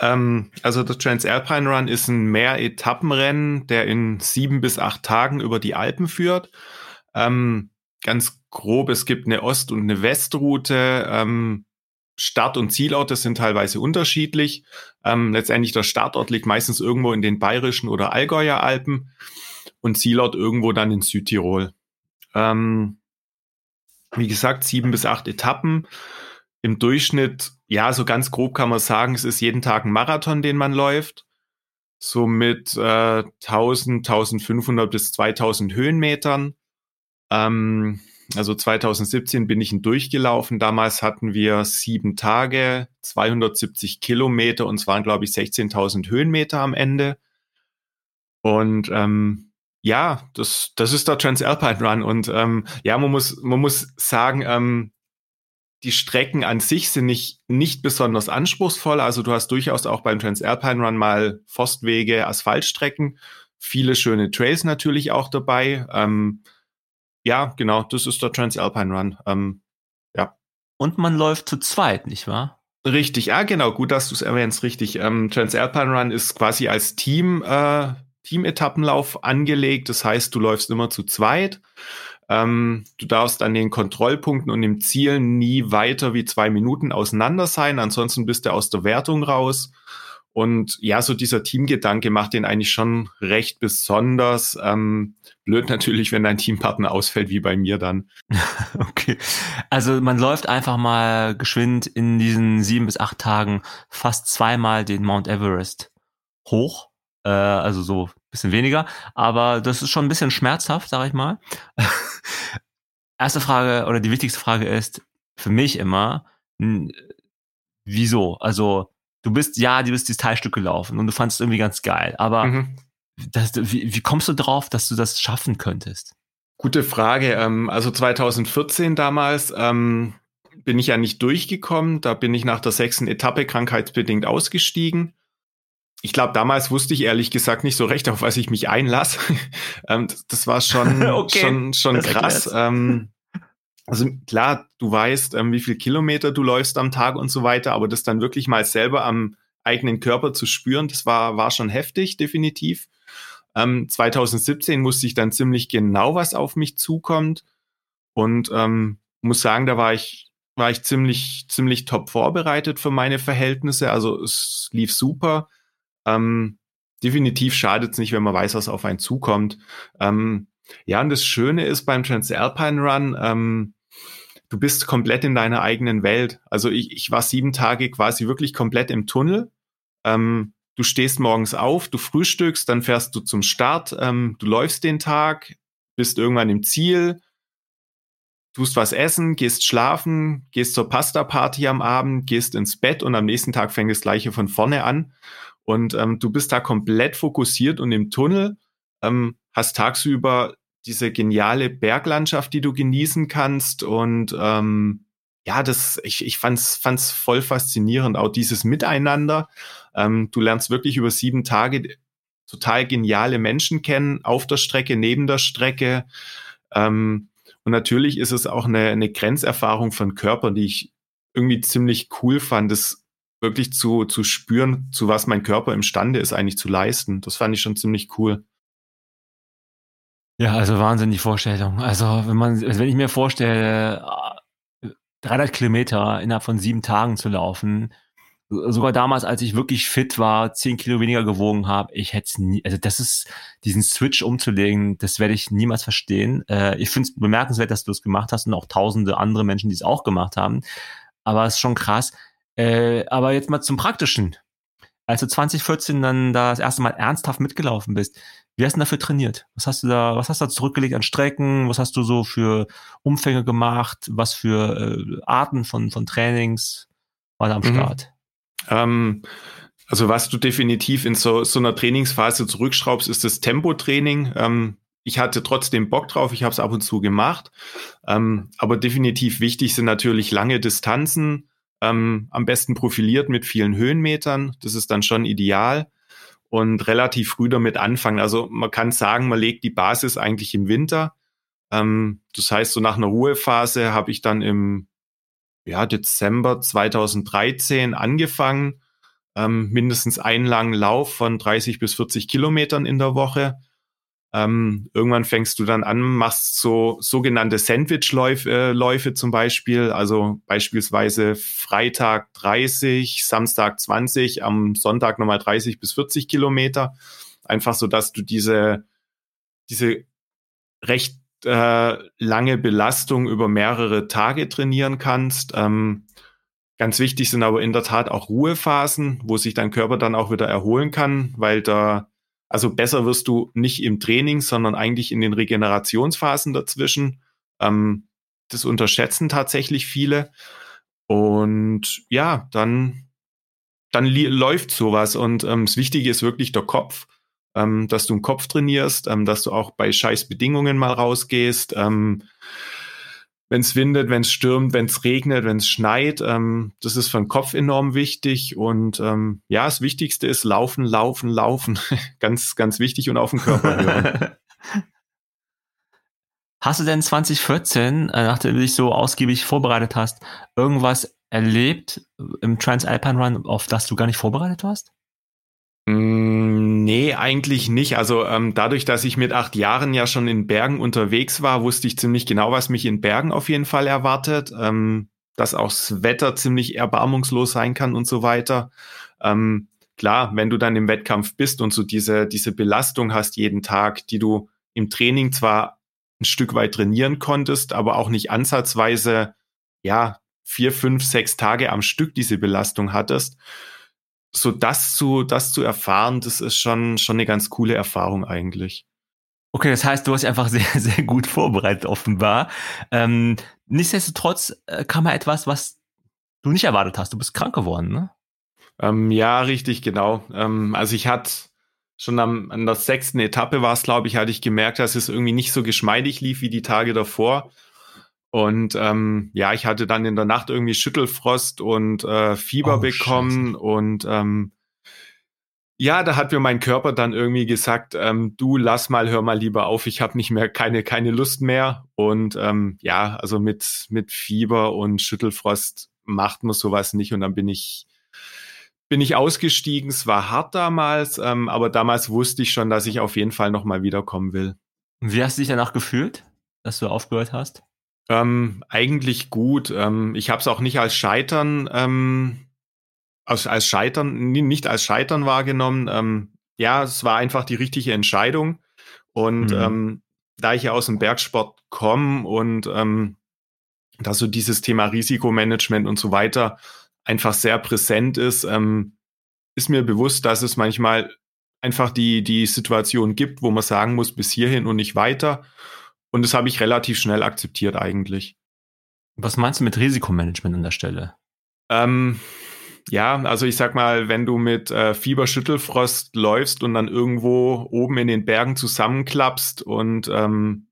Ähm, also der Transalpine Run ist ein Mehr-Etappenrennen, der in sieben bis acht Tagen über die Alpen führt. Ähm, ganz grob, es gibt eine Ost- und eine Westroute. Ähm, Start- und Zielorte sind teilweise unterschiedlich. Ähm, letztendlich der Startort liegt meistens irgendwo in den bayerischen oder Allgäuer Alpen und Zielort irgendwo dann in Südtirol. Ähm, wie gesagt, sieben bis acht Etappen. Im Durchschnitt, ja, so ganz grob kann man sagen, es ist jeden Tag ein Marathon, den man läuft. So mit äh, 1000, 1500 bis 2000 Höhenmetern. Ähm, also 2017 bin ich ihn durchgelaufen. Damals hatten wir sieben Tage, 270 Kilometer und es waren, glaube ich, 16.000 Höhenmeter am Ende. Und ähm, ja, das, das ist der Transalpine Run. Und ähm, ja, man muss, man muss sagen, ähm, die Strecken an sich sind nicht, nicht besonders anspruchsvoll. Also du hast durchaus auch beim Transalpine Run mal Forstwege, Asphaltstrecken, viele schöne Trails natürlich auch dabei. Ähm, ja, genau, das ist der Transalpine Run. Ähm, ja. Und man läuft zu zweit, nicht wahr? Richtig, ja, genau, gut, dass du es erwähnst, richtig. Ähm, Transalpine Run ist quasi als Team, äh, Team-Etappenlauf angelegt. Das heißt, du läufst immer zu zweit. Ähm, du darfst an den Kontrollpunkten und im Ziel nie weiter wie zwei Minuten auseinander sein, ansonsten bist du aus der Wertung raus. Und ja, so dieser Teamgedanke macht den eigentlich schon recht besonders. Ähm, blöd natürlich, wenn dein Teampartner ausfällt, wie bei mir dann. okay. Also man läuft einfach mal geschwind in diesen sieben bis acht Tagen fast zweimal den Mount Everest hoch. Äh, also so bisschen weniger. Aber das ist schon ein bisschen schmerzhaft, sag ich mal. Erste Frage oder die wichtigste Frage ist für mich immer, wieso? Also du bist, ja, du bist dieses Teilstück gelaufen und du fandest es irgendwie ganz geil, aber mhm. das, wie, wie kommst du drauf, dass du das schaffen könntest? Gute Frage. Ähm, also 2014 damals ähm, bin ich ja nicht durchgekommen. Da bin ich nach der sechsten Etappe krankheitsbedingt ausgestiegen. Ich glaube, damals wusste ich ehrlich gesagt nicht so recht, auf was ich mich einlasse. Ähm, das war schon, okay. schon, schon krass. Also klar, du weißt, ähm, wie viel Kilometer du läufst am Tag und so weiter, aber das dann wirklich mal selber am eigenen Körper zu spüren, das war, war schon heftig, definitiv. Ähm, 2017 wusste ich dann ziemlich genau, was auf mich zukommt. Und ähm, muss sagen, da war ich, war ich ziemlich, ziemlich top vorbereitet für meine Verhältnisse. Also es lief super. Ähm, definitiv schadet es nicht, wenn man weiß, was auf einen zukommt. Ähm, ja, und das Schöne ist beim Transalpine Run, ähm, du bist komplett in deiner eigenen Welt. Also ich, ich war sieben Tage quasi wirklich komplett im Tunnel. Ähm, du stehst morgens auf, du frühstückst, dann fährst du zum Start, ähm, du läufst den Tag, bist irgendwann im Ziel, tust was essen, gehst schlafen, gehst zur Pasta-Party am Abend, gehst ins Bett und am nächsten Tag fängt das Gleiche von vorne an. Und ähm, du bist da komplett fokussiert und im Tunnel ähm, hast tagsüber diese geniale Berglandschaft, die du genießen kannst. Und ähm, ja, das, ich, ich fand's, fand's voll faszinierend, auch dieses Miteinander. Ähm, du lernst wirklich über sieben Tage total geniale Menschen kennen, auf der Strecke, neben der Strecke. Ähm, und natürlich ist es auch eine, eine Grenzerfahrung von Körpern, die ich irgendwie ziemlich cool fand, das wirklich zu, zu spüren, zu was mein Körper imstande ist, eigentlich zu leisten. Das fand ich schon ziemlich cool. Ja, also Wahnsinn, die Vorstellung. Also wenn man, wenn ich mir vorstelle, 300 Kilometer innerhalb von sieben Tagen zu laufen, sogar damals, als ich wirklich fit war, zehn Kilo weniger gewogen habe, ich hätte es nie, also das ist, diesen Switch umzulegen, das werde ich niemals verstehen. Äh, ich finde es bemerkenswert, dass du es gemacht hast und auch tausende andere Menschen, die es auch gemacht haben. Aber es ist schon krass. Äh, aber jetzt mal zum Praktischen. Als du 2014 dann da das erste Mal ernsthaft mitgelaufen bist, wie hast du dafür trainiert? Was hast du da, was hast du da zurückgelegt an Strecken? Was hast du so für Umfänge gemacht? Was für äh, Arten von, von Trainings war da am mhm. Start? Ähm, also was du definitiv in so, so einer Trainingsphase zurückschraubst, ist das Tempotraining. Ähm, ich hatte trotzdem Bock drauf, ich habe es ab und zu gemacht. Ähm, aber definitiv wichtig sind natürlich lange Distanzen, ähm, am besten profiliert mit vielen Höhenmetern. Das ist dann schon ideal und relativ früh damit anfangen. Also man kann sagen, man legt die Basis eigentlich im Winter. Ähm, das heißt, so nach einer Ruhephase habe ich dann im ja, Dezember 2013 angefangen. ähm, mindestens einen langen Lauf von 30 bis 40 Kilometern in der Woche. Ähm, irgendwann fängst du dann an, machst so sogenannte Sandwich-Läufe äh, Läufe zum Beispiel, also beispielsweise Freitag 30, Samstag 20, am Sonntag nochmal 30 bis 40 Kilometer. Einfach so, dass du diese, diese recht äh, lange Belastung über mehrere Tage trainieren kannst. Ähm, ganz wichtig sind aber in der Tat auch Ruhephasen, wo sich dein Körper dann auch wieder erholen kann, weil da, also besser wirst du nicht im Training, sondern eigentlich in den Regenerationsphasen dazwischen. Ähm, das unterschätzen tatsächlich viele. Und ja, dann, dann läuft sowas. Und ähm, das Wichtige ist wirklich der Kopf ähm, dass du einen Kopf trainierst, ähm, dass du auch bei scheiß Bedingungen mal rausgehst. Wenn es windet, wenn es stürmt, wenn es regnet, wenn es schneit, ähm, das ist für den Kopf enorm wichtig. Und ähm, ja, das Wichtigste ist laufen, laufen, laufen. ganz, ganz wichtig und auf den Körper hören. Hast du denn 2014, äh, nachdem du dich so ausgiebig vorbereitet hast, irgendwas erlebt im Transalpine Run, auf das du gar nicht vorbereitet warst? Mm, nee, eigentlich nicht. Also ähm, dadurch, dass ich mit acht Jahren ja schon in Bergen unterwegs war, wusste ich ziemlich genau, was mich in Bergen auf jeden Fall erwartet. Ähm, dass auch das Wetter ziemlich erbarmungslos sein kann und so weiter. Ähm, klar, wenn du dann im Wettkampf bist und so diese, diese Belastung hast jeden Tag, die du im Training zwar ein Stück weit trainieren konntest, aber auch nicht ansatzweise, ja, vier, fünf, sechs Tage am Stück diese Belastung hattest, so das zu, das zu erfahren, das ist schon, schon eine ganz coole Erfahrung eigentlich. Okay, das heißt, du hast dich einfach sehr, sehr gut vorbereitet, offenbar. Ähm, nichtsdestotrotz äh, kam mal etwas, was du nicht erwartet hast. Du bist krank geworden, ne? Ähm, ja, richtig, genau. Ähm, also ich hatte schon am, an der sechsten Etappe war es, glaube ich, hatte ich gemerkt, dass es irgendwie nicht so geschmeidig lief wie die Tage davor. Und ähm, ja, ich hatte dann in der Nacht irgendwie Schüttelfrost und äh, Fieber oh, bekommen Scheiße. und ähm, ja, da hat mir mein Körper dann irgendwie gesagt, ähm, du lass mal, hör mal lieber auf, ich habe nicht mehr keine keine Lust mehr und ähm, ja, also mit mit Fieber und Schüttelfrost macht man sowas nicht und dann bin ich bin ich ausgestiegen. Es war hart damals, ähm, aber damals wusste ich schon, dass ich auf jeden Fall noch mal wiederkommen will. Wie hast du dich danach gefühlt, dass du aufgehört hast? Ähm, eigentlich gut. Ähm, ich habe es auch nicht als Scheitern, ähm, als, als Scheitern, nicht als Scheitern wahrgenommen. Ähm, ja, es war einfach die richtige Entscheidung. Und mhm. ähm, da ich ja aus dem Bergsport komme und ähm, da so dieses Thema Risikomanagement und so weiter einfach sehr präsent ist, ähm, ist mir bewusst, dass es manchmal einfach die, die Situation gibt, wo man sagen muss, bis hierhin und nicht weiter. Und das habe ich relativ schnell akzeptiert eigentlich. Was meinst du mit Risikomanagement an der Stelle? Ähm, ja, also ich sag mal, wenn du mit äh, Fieberschüttelfrost läufst und dann irgendwo oben in den Bergen zusammenklappst und ähm,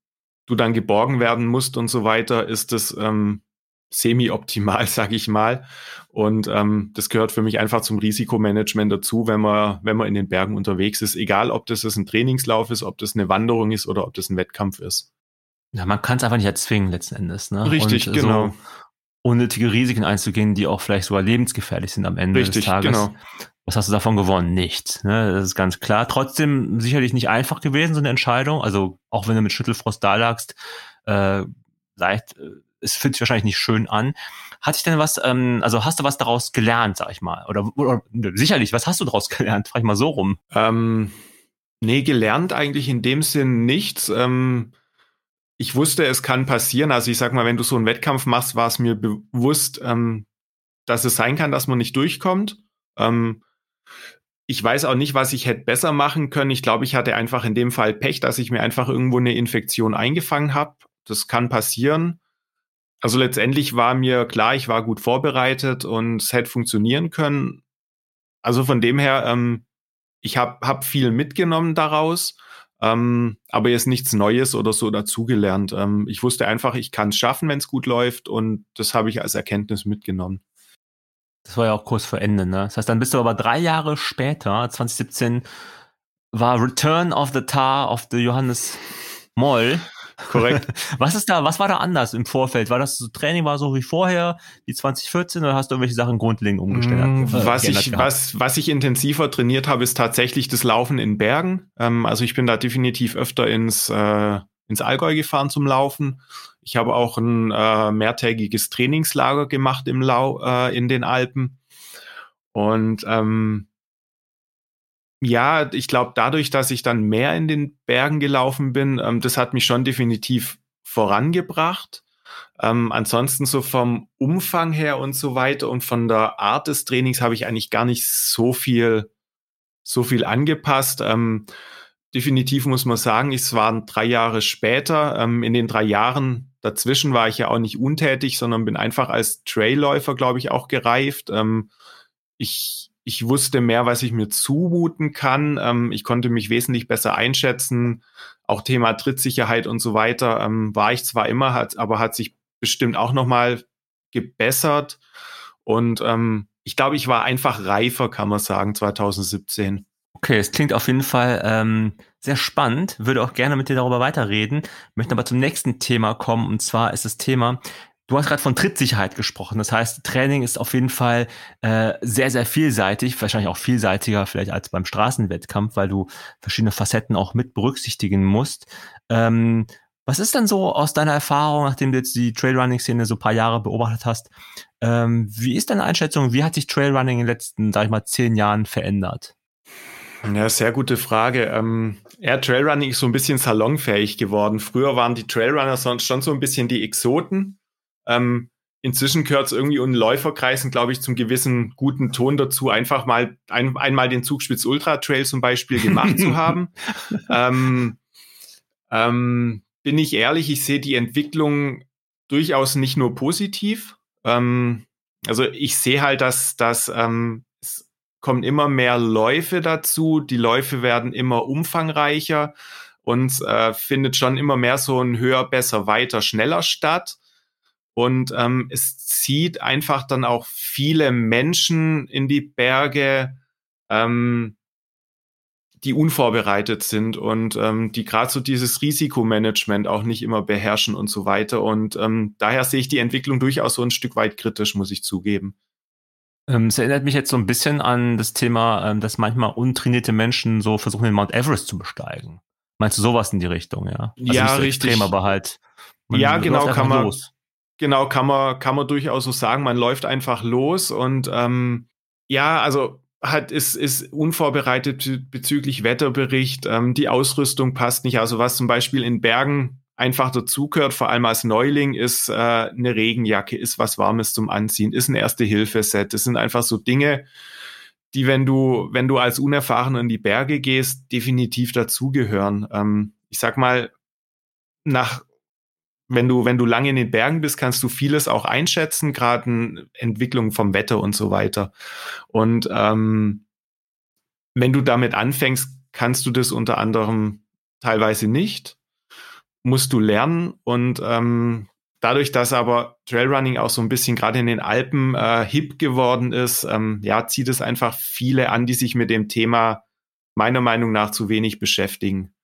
du dann geborgen werden musst und so weiter, ist das ähm, semi-optimal, sag ich mal. Und ähm, das gehört für mich einfach zum Risikomanagement dazu, wenn man, wenn man in den Bergen unterwegs ist, egal ob das ein Trainingslauf ist, ob das eine Wanderung ist oder ob das ein Wettkampf ist. Ja, man kann es einfach nicht erzwingen letzten Endes. Ne? Richtig, und genau. So unnötige Risiken einzugehen, die auch vielleicht sogar lebensgefährlich sind am Ende Richtig, des Tages. Genau. Was hast du davon gewonnen? Nichts. Ne? Das ist ganz klar. Trotzdem sicherlich nicht einfach gewesen, so eine Entscheidung. Also auch wenn du mit Schüttelfrost da lagst, äh, leicht, äh, es fühlt sich wahrscheinlich nicht schön an. Hat sich denn was, ähm, also hast du was daraus gelernt, sag ich mal? Oder, oder sicherlich, was hast du daraus gelernt? Frag ich mal so rum. Ähm, nee, gelernt eigentlich in dem Sinn nichts. Ähm, ich wusste, es kann passieren. Also ich sag mal, wenn du so einen Wettkampf machst, war es mir bewusst, ähm, dass es sein kann, dass man nicht durchkommt. Ähm, ich weiß auch nicht, was ich hätte besser machen können. Ich glaube, ich hatte einfach in dem Fall Pech, dass ich mir einfach irgendwo eine Infektion eingefangen habe. Das kann passieren. Also letztendlich war mir klar, ich war gut vorbereitet und es hätte funktionieren können. Also von dem her, ähm, ich habe hab viel mitgenommen daraus ähm, aber jetzt nichts Neues oder so dazugelernt. Ähm, ich wusste einfach, ich kann es schaffen, wenn es gut läuft und das habe ich als Erkenntnis mitgenommen. Das war ja auch kurz vor Ende, ne? Das heißt, dann bist du aber drei Jahre später, 2017, war Return of the Tar of the Johannes Moll. Korrekt. was ist da, was war da anders im Vorfeld? War das so, Training war so wie vorher, wie 2014, oder hast du irgendwelche Sachen grundlegend umgestellt? Mm, äh, was ich, was, was ich intensiver trainiert habe, ist tatsächlich das Laufen in Bergen. Ähm, also ich bin da definitiv öfter ins, äh, ins Allgäu gefahren zum Laufen. Ich habe auch ein äh, mehrtägiges Trainingslager gemacht im Lau, äh, in den Alpen. Und ähm, ja, ich glaube, dadurch, dass ich dann mehr in den Bergen gelaufen bin, ähm, das hat mich schon definitiv vorangebracht. Ähm, ansonsten so vom Umfang her und so weiter und von der Art des Trainings habe ich eigentlich gar nicht so viel, so viel angepasst. Ähm, definitiv muss man sagen, es waren drei Jahre später. Ähm, in den drei Jahren dazwischen war ich ja auch nicht untätig, sondern bin einfach als Trailläufer, glaube ich, auch gereift. Ähm, ich ich wusste mehr, was ich mir zumuten kann. Ähm, ich konnte mich wesentlich besser einschätzen. Auch Thema Trittsicherheit und so weiter ähm, war ich zwar immer, hat, aber hat sich bestimmt auch nochmal gebessert. Und ähm, ich glaube, ich war einfach reifer, kann man sagen, 2017. Okay, es klingt auf jeden Fall ähm, sehr spannend. Würde auch gerne mit dir darüber weiterreden. Möchte aber zum nächsten Thema kommen. Und zwar ist das Thema, Du hast gerade von Trittsicherheit gesprochen. Das heißt, Training ist auf jeden Fall äh, sehr, sehr vielseitig, wahrscheinlich auch vielseitiger vielleicht als beim Straßenwettkampf, weil du verschiedene Facetten auch mit berücksichtigen musst. Ähm, was ist denn so aus deiner Erfahrung, nachdem du jetzt die Trailrunning-Szene so ein paar Jahre beobachtet hast? Ähm, wie ist deine Einschätzung? Wie hat sich Trailrunning in den letzten, sag ich mal, zehn Jahren verändert? Ja, sehr gute Frage. Ähm, ja, Trailrunning ist so ein bisschen salonfähig geworden. Früher waren die Trailrunner sonst schon so ein bisschen die Exoten. Ähm, inzwischen gehört es irgendwie in Läuferkreisen, glaube ich, zum gewissen guten Ton dazu, einfach mal ein, einmal den Zugspitz Ultra Trail zum Beispiel gemacht zu haben. Ähm, ähm, bin ich ehrlich, ich sehe die Entwicklung durchaus nicht nur positiv. Ähm, also ich sehe halt, dass, dass ähm, es kommen immer mehr Läufe dazu, die Läufe werden immer umfangreicher und äh, findet schon immer mehr so ein höher, besser, weiter, schneller statt. Und ähm, es zieht einfach dann auch viele Menschen in die Berge, ähm, die unvorbereitet sind und ähm, die gerade so dieses Risikomanagement auch nicht immer beherrschen und so weiter. Und ähm, daher sehe ich die Entwicklung durchaus so ein Stück weit kritisch, muss ich zugeben. Ähm, es erinnert mich jetzt so ein bisschen an das Thema, ähm, dass manchmal untrainierte Menschen so versuchen, den Mount Everest zu besteigen. Meinst du sowas in die Richtung, ja? Also ja, richtig. Extrem, aber halt. ja, genau, kann man. Los. Genau, kann man, kann man durchaus so sagen. Man läuft einfach los und ähm, ja, also hat ist, ist unvorbereitet bezüglich Wetterbericht. Ähm, die Ausrüstung passt nicht. Also was zum Beispiel in Bergen einfach dazugehört, vor allem als Neuling, ist äh, eine Regenjacke, ist was Warmes zum Anziehen, ist ein Erste-Hilfe-Set. Das sind einfach so Dinge, die, wenn du, wenn du als Unerfahrener in die Berge gehst, definitiv dazugehören. Ähm, ich sag mal, nach wenn du, wenn du lange in den Bergen bist, kannst du vieles auch einschätzen, gerade Entwicklung vom Wetter und so weiter. Und ähm, wenn du damit anfängst, kannst du das unter anderem teilweise nicht, musst du lernen und ähm, dadurch, dass aber Trailrunning auch so ein bisschen gerade in den Alpen äh, hip geworden ist, ähm, ja, zieht es einfach viele an, die sich mit dem Thema meiner Meinung nach zu wenig beschäftigen.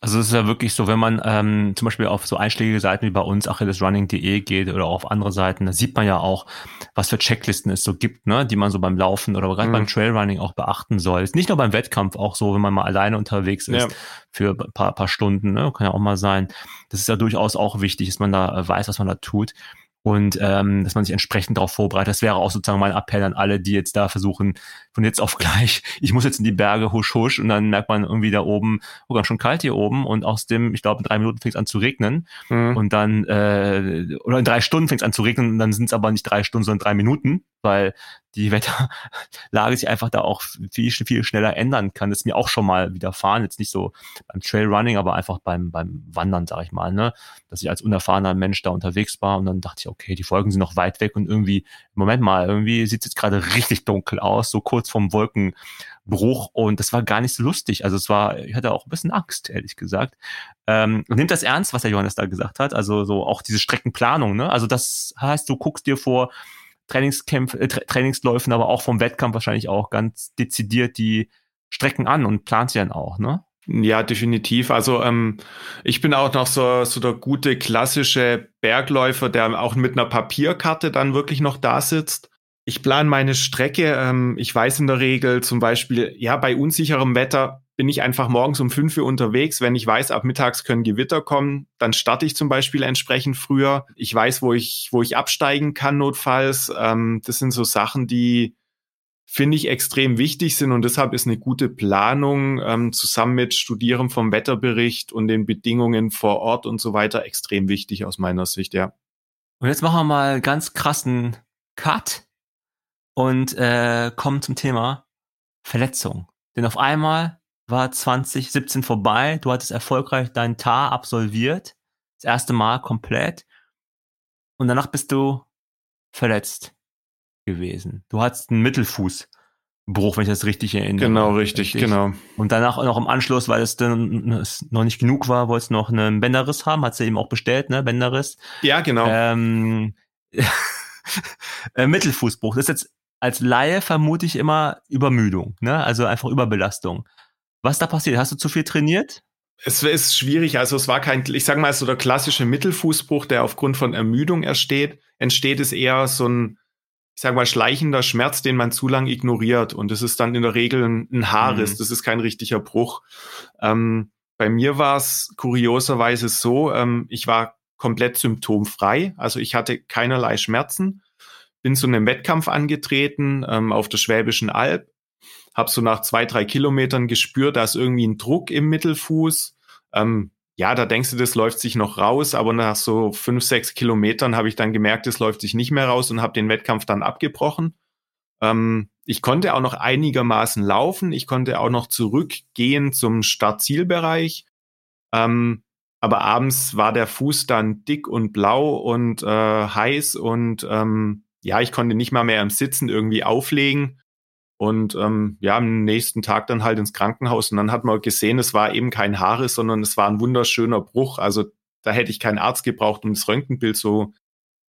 Also es ist ja wirklich so, wenn man ähm, zum Beispiel auf so einschlägige Seiten wie bei uns, achillesrunning.de geht oder auf andere Seiten, da sieht man ja auch, was für Checklisten es so gibt, ne, die man so beim Laufen oder gerade mhm. beim Trailrunning auch beachten soll. Ist nicht nur beim Wettkampf, auch so, wenn man mal alleine unterwegs ist ja. für ein paar, paar Stunden, ne, kann ja auch mal sein. Das ist ja durchaus auch wichtig, dass man da äh, weiß, was man da tut und ähm, dass man sich entsprechend darauf vorbereitet. Das wäre auch sozusagen mein Appell an alle, die jetzt da versuchen, von jetzt auf gleich, ich muss jetzt in die Berge, husch, husch, und dann merkt man irgendwie da oben, oh, ganz schon kalt hier oben und aus dem, ich glaube, in drei Minuten fängt es an zu regnen mhm. und dann, äh, oder in drei Stunden fängt es an zu regnen und dann sind es aber nicht drei Stunden, sondern drei Minuten, weil die Wetterlage sich einfach da auch viel, viel schneller ändern kann. Das ist mir auch schon mal widerfahren, jetzt nicht so beim Trailrunning, aber einfach beim, beim Wandern, sag ich mal, ne? Dass ich als unerfahrener Mensch da unterwegs war und dann dachte ich, okay, die Folgen sind noch weit weg und irgendwie, Moment mal, irgendwie sieht es jetzt gerade richtig dunkel aus, so kurz vom Wolkenbruch und das war gar nicht so lustig. Also es war, ich hatte auch ein bisschen Angst, ehrlich gesagt. Ähm, nimmt das ernst, was der Johannes da gesagt hat, also so auch diese Streckenplanung, ne? Also das heißt, du guckst dir vor, Trainingskämpfe, äh, Tra Trainingsläufen, aber auch vom Wettkampf wahrscheinlich auch ganz dezidiert die Strecken an und plant sie dann auch, ne? Ja, definitiv. Also ähm, ich bin auch noch so, so der gute klassische Bergläufer, der auch mit einer Papierkarte dann wirklich noch da sitzt. Ich plane meine Strecke. Ähm, ich weiß in der Regel zum Beispiel, ja, bei unsicherem Wetter bin ich einfach morgens um fünf Uhr unterwegs. Wenn ich weiß, ab mittags können Gewitter kommen, dann starte ich zum Beispiel entsprechend früher. Ich weiß, wo ich, wo ich absteigen kann notfalls. Ähm, das sind so Sachen, die, finde ich extrem wichtig sind und deshalb ist eine gute Planung ähm, zusammen mit Studieren vom Wetterbericht und den Bedingungen vor Ort und so weiter extrem wichtig aus meiner Sicht, ja. Und jetzt machen wir mal ganz krassen Cut und äh, kommen zum Thema Verletzung. Denn auf einmal war 2017 vorbei, du hattest erfolgreich deinen TAR absolviert, das erste Mal komplett und danach bist du verletzt gewesen. Du hattest einen Mittelfußbruch, wenn ich das richtig erinnere. Genau, richtig, richtig. genau. Und danach noch im Anschluss, weil es dann es noch nicht genug war, wolltest du noch einen Bänderriss haben, hat sie eben auch bestellt, ne, Bänderriss. Ja, genau. Ähm, äh, Mittelfußbruch. Das ist jetzt als Laie vermute ich immer Übermüdung, ne? Also einfach Überbelastung. Was da passiert? Hast du zu viel trainiert? Es ist schwierig. Also es war kein, ich sage mal, so der klassische Mittelfußbruch, der aufgrund von Ermüdung entsteht. Entsteht ist eher so ein ich sage mal, schleichender Schmerz, den man zu lang ignoriert. Und das ist dann in der Regel ein, ein Haarriss, mhm. das ist kein richtiger Bruch. Ähm, bei mir war es kurioserweise so, ähm, ich war komplett symptomfrei, also ich hatte keinerlei Schmerzen, bin zu einem Wettkampf angetreten ähm, auf der Schwäbischen Alb, habe so nach zwei, drei Kilometern gespürt, da ist irgendwie ein Druck im Mittelfuß. Ähm, ja, da denkst du, das läuft sich noch raus, aber nach so fünf, sechs Kilometern habe ich dann gemerkt, es läuft sich nicht mehr raus und habe den Wettkampf dann abgebrochen. Ähm, ich konnte auch noch einigermaßen laufen, ich konnte auch noch zurückgehen zum Startzielbereich. Ähm, aber abends war der Fuß dann dick und blau und äh, heiß und ähm, ja, ich konnte nicht mal mehr im Sitzen irgendwie auflegen. Und ähm, ja, am nächsten Tag dann halt ins Krankenhaus. Und dann hat man gesehen, es war eben kein Haare, sondern es war ein wunderschöner Bruch. Also da hätte ich keinen Arzt gebraucht, um das Röntgenbild so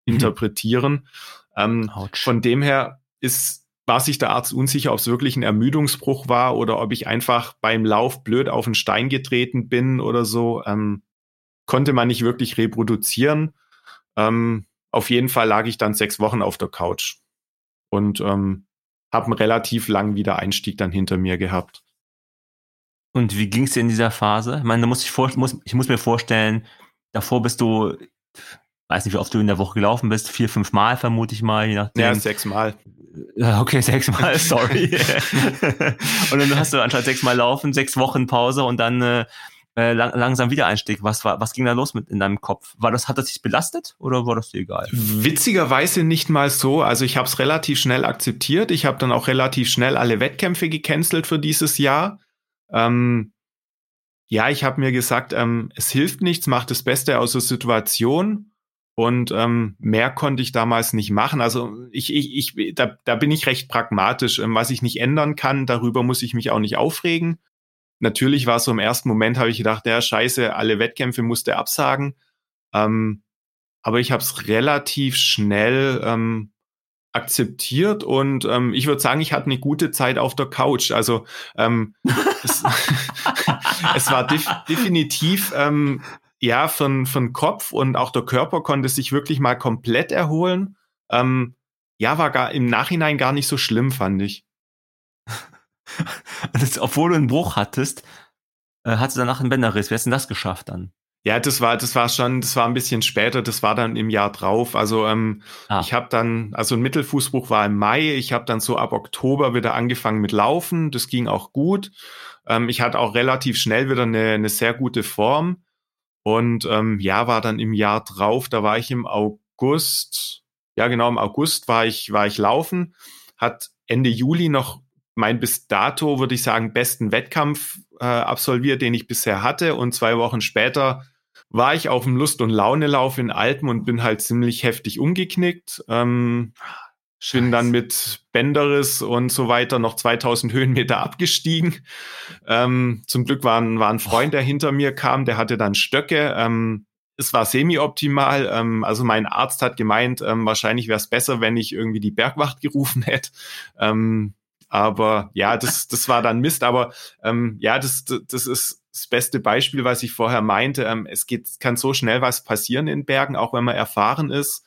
mhm. interpretieren. Ähm, von dem her ist, war sich der Arzt unsicher, ob es wirklich ein Ermüdungsbruch war oder ob ich einfach beim Lauf blöd auf einen Stein getreten bin oder so. Ähm, konnte man nicht wirklich reproduzieren. Ähm, auf jeden Fall lag ich dann sechs Wochen auf der Couch. Und ähm, habe einen relativ langen Wiedereinstieg dann hinter mir gehabt. Und wie ging es dir in dieser Phase? Ich meine, da muss ich, vor, muss, ich muss mir vorstellen, davor bist du, weiß nicht, wie oft du in der Woche gelaufen bist, vier, fünf Mal vermute ich mal, je nachdem. Ja, sechs Mal. Okay, sechs Mal, sorry. und dann hast du anstatt sechs Mal laufen, sechs Wochen Pause und dann äh, äh, lang, langsam Wiedereinstieg. Was war, was ging da los mit in deinem Kopf? War das, hat das dich belastet oder war das dir egal? Witzigerweise nicht mal so. Also ich habe es relativ schnell akzeptiert. Ich habe dann auch relativ schnell alle Wettkämpfe gecancelt für dieses Jahr. Ähm, ja, ich habe mir gesagt, ähm, es hilft nichts, mach das Beste aus der Situation. Und ähm, mehr konnte ich damals nicht machen. Also ich, ich, ich da, da bin ich recht pragmatisch. Ähm, was ich nicht ändern kann, darüber muss ich mich auch nicht aufregen. Natürlich war so im ersten Moment, habe ich gedacht, ja, scheiße, alle Wettkämpfe musste absagen. Ähm, aber ich habe es relativ schnell ähm, akzeptiert und ähm, ich würde sagen, ich hatte eine gute Zeit auf der Couch. Also ähm, es, es, war def definitiv ähm, ja von von Kopf und auch der Körper konnte sich wirklich mal komplett erholen. Ähm, ja, war gar im Nachhinein gar nicht so schlimm, fand ich. das, obwohl du einen Bruch hattest, äh, hattest du danach einen Bänderriss. Wie hast du denn das geschafft dann? Ja, das war, das war schon, das war ein bisschen später, das war dann im Jahr drauf. Also ähm, ah. ich habe dann, also ein Mittelfußbruch war im Mai, ich habe dann so ab Oktober wieder angefangen mit Laufen, das ging auch gut. Ähm, ich hatte auch relativ schnell wieder eine, eine sehr gute Form. Und ähm, ja, war dann im Jahr drauf, da war ich im August, ja genau, im August war ich, war ich laufen, hat Ende Juli noch mein bis dato, würde ich sagen, besten Wettkampf äh, absolviert, den ich bisher hatte. Und zwei Wochen später war ich auf dem Lust- und Launelauf in Alpen und bin halt ziemlich heftig umgeknickt. Ähm, bin dann mit Bänderis und so weiter noch 2000 Höhenmeter abgestiegen. Ähm, zum Glück war ein, war ein Freund, der hinter mir kam, der hatte dann Stöcke. Ähm, es war semi-optimal. Ähm, also mein Arzt hat gemeint, ähm, wahrscheinlich wäre es besser, wenn ich irgendwie die Bergwacht gerufen hätte. Ähm, aber ja, das, das war dann Mist. Aber ähm, ja, das, das ist das beste Beispiel, was ich vorher meinte. Ähm, es geht, kann so schnell was passieren in Bergen, auch wenn man erfahren ist.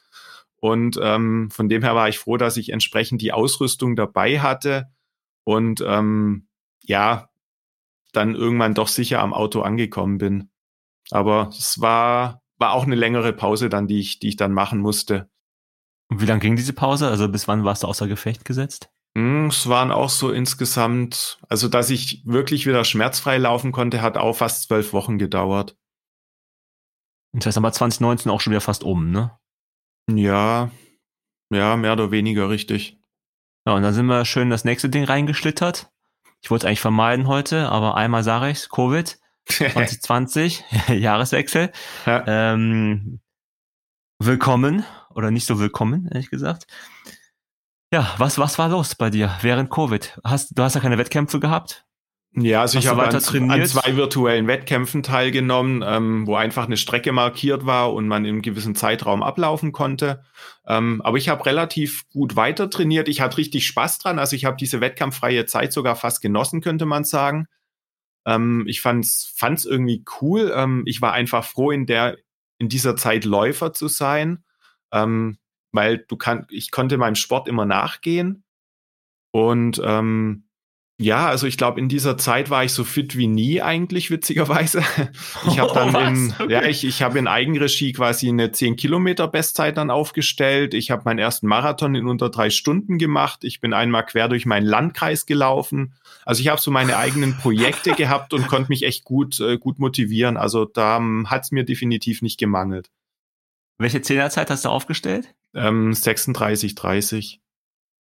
Und ähm, von dem her war ich froh, dass ich entsprechend die Ausrüstung dabei hatte und ähm, ja, dann irgendwann doch sicher am Auto angekommen bin. Aber es war, war auch eine längere Pause dann, die ich, die ich dann machen musste. Und wie lang ging diese Pause? Also bis wann warst du außer Gefecht gesetzt? Hm, es waren auch so insgesamt, also dass ich wirklich wieder schmerzfrei laufen konnte, hat auch fast zwölf Wochen gedauert. Das heißt aber 2019 auch schon wieder fast um, ne? Ja, ja, mehr oder weniger richtig. Ja, und dann sind wir schön das nächste Ding reingeschlittert. Ich wollte es eigentlich vermeiden heute, aber einmal sage ich's, Covid 2020, Jahreswechsel. Ja. Ähm, willkommen oder nicht so willkommen, ehrlich gesagt. Ja, was, was war los bei dir während Covid? Hast, du hast ja keine Wettkämpfe gehabt? Ja, also Hast ich habe an, an, zwei virtuellen Wettkämpfen teilgenommen, ähm, wo einfach eine Strecke markiert war und man in einem gewissen Zeitraum ablaufen konnte. Ähm, aber ich habe relativ gut weiter trainiert. Ich hatte richtig Spaß dran. Also ich habe diese wettkampffreie Zeit sogar fast genossen, könnte man sagen. Ähm, ich fand's fand's irgendwie cool. Ähm, ich war einfach froh, in der in dieser Zeit Läufer zu sein, ähm, weil du kann, ich konnte meinem Sport immer nachgehen und ähm, ja, also ich glaube, in dieser Zeit war ich so fit wie nie eigentlich, witzigerweise. Ich habe dann oh, in, okay. ja, ich, ich habe in Eigenregie quasi eine 10 Kilometer Bestzeit dann aufgestellt. Ich habe meinen ersten Marathon in unter drei Stunden gemacht. Ich bin einmal quer durch meinen Landkreis gelaufen. Also ich habe so meine eigenen Projekte gehabt und konnte mich echt gut, äh, gut motivieren. Also da ähm, hat es mir definitiv nicht gemangelt. Welche Zehnerzeit hast du aufgestellt? Ähm, 36, 30.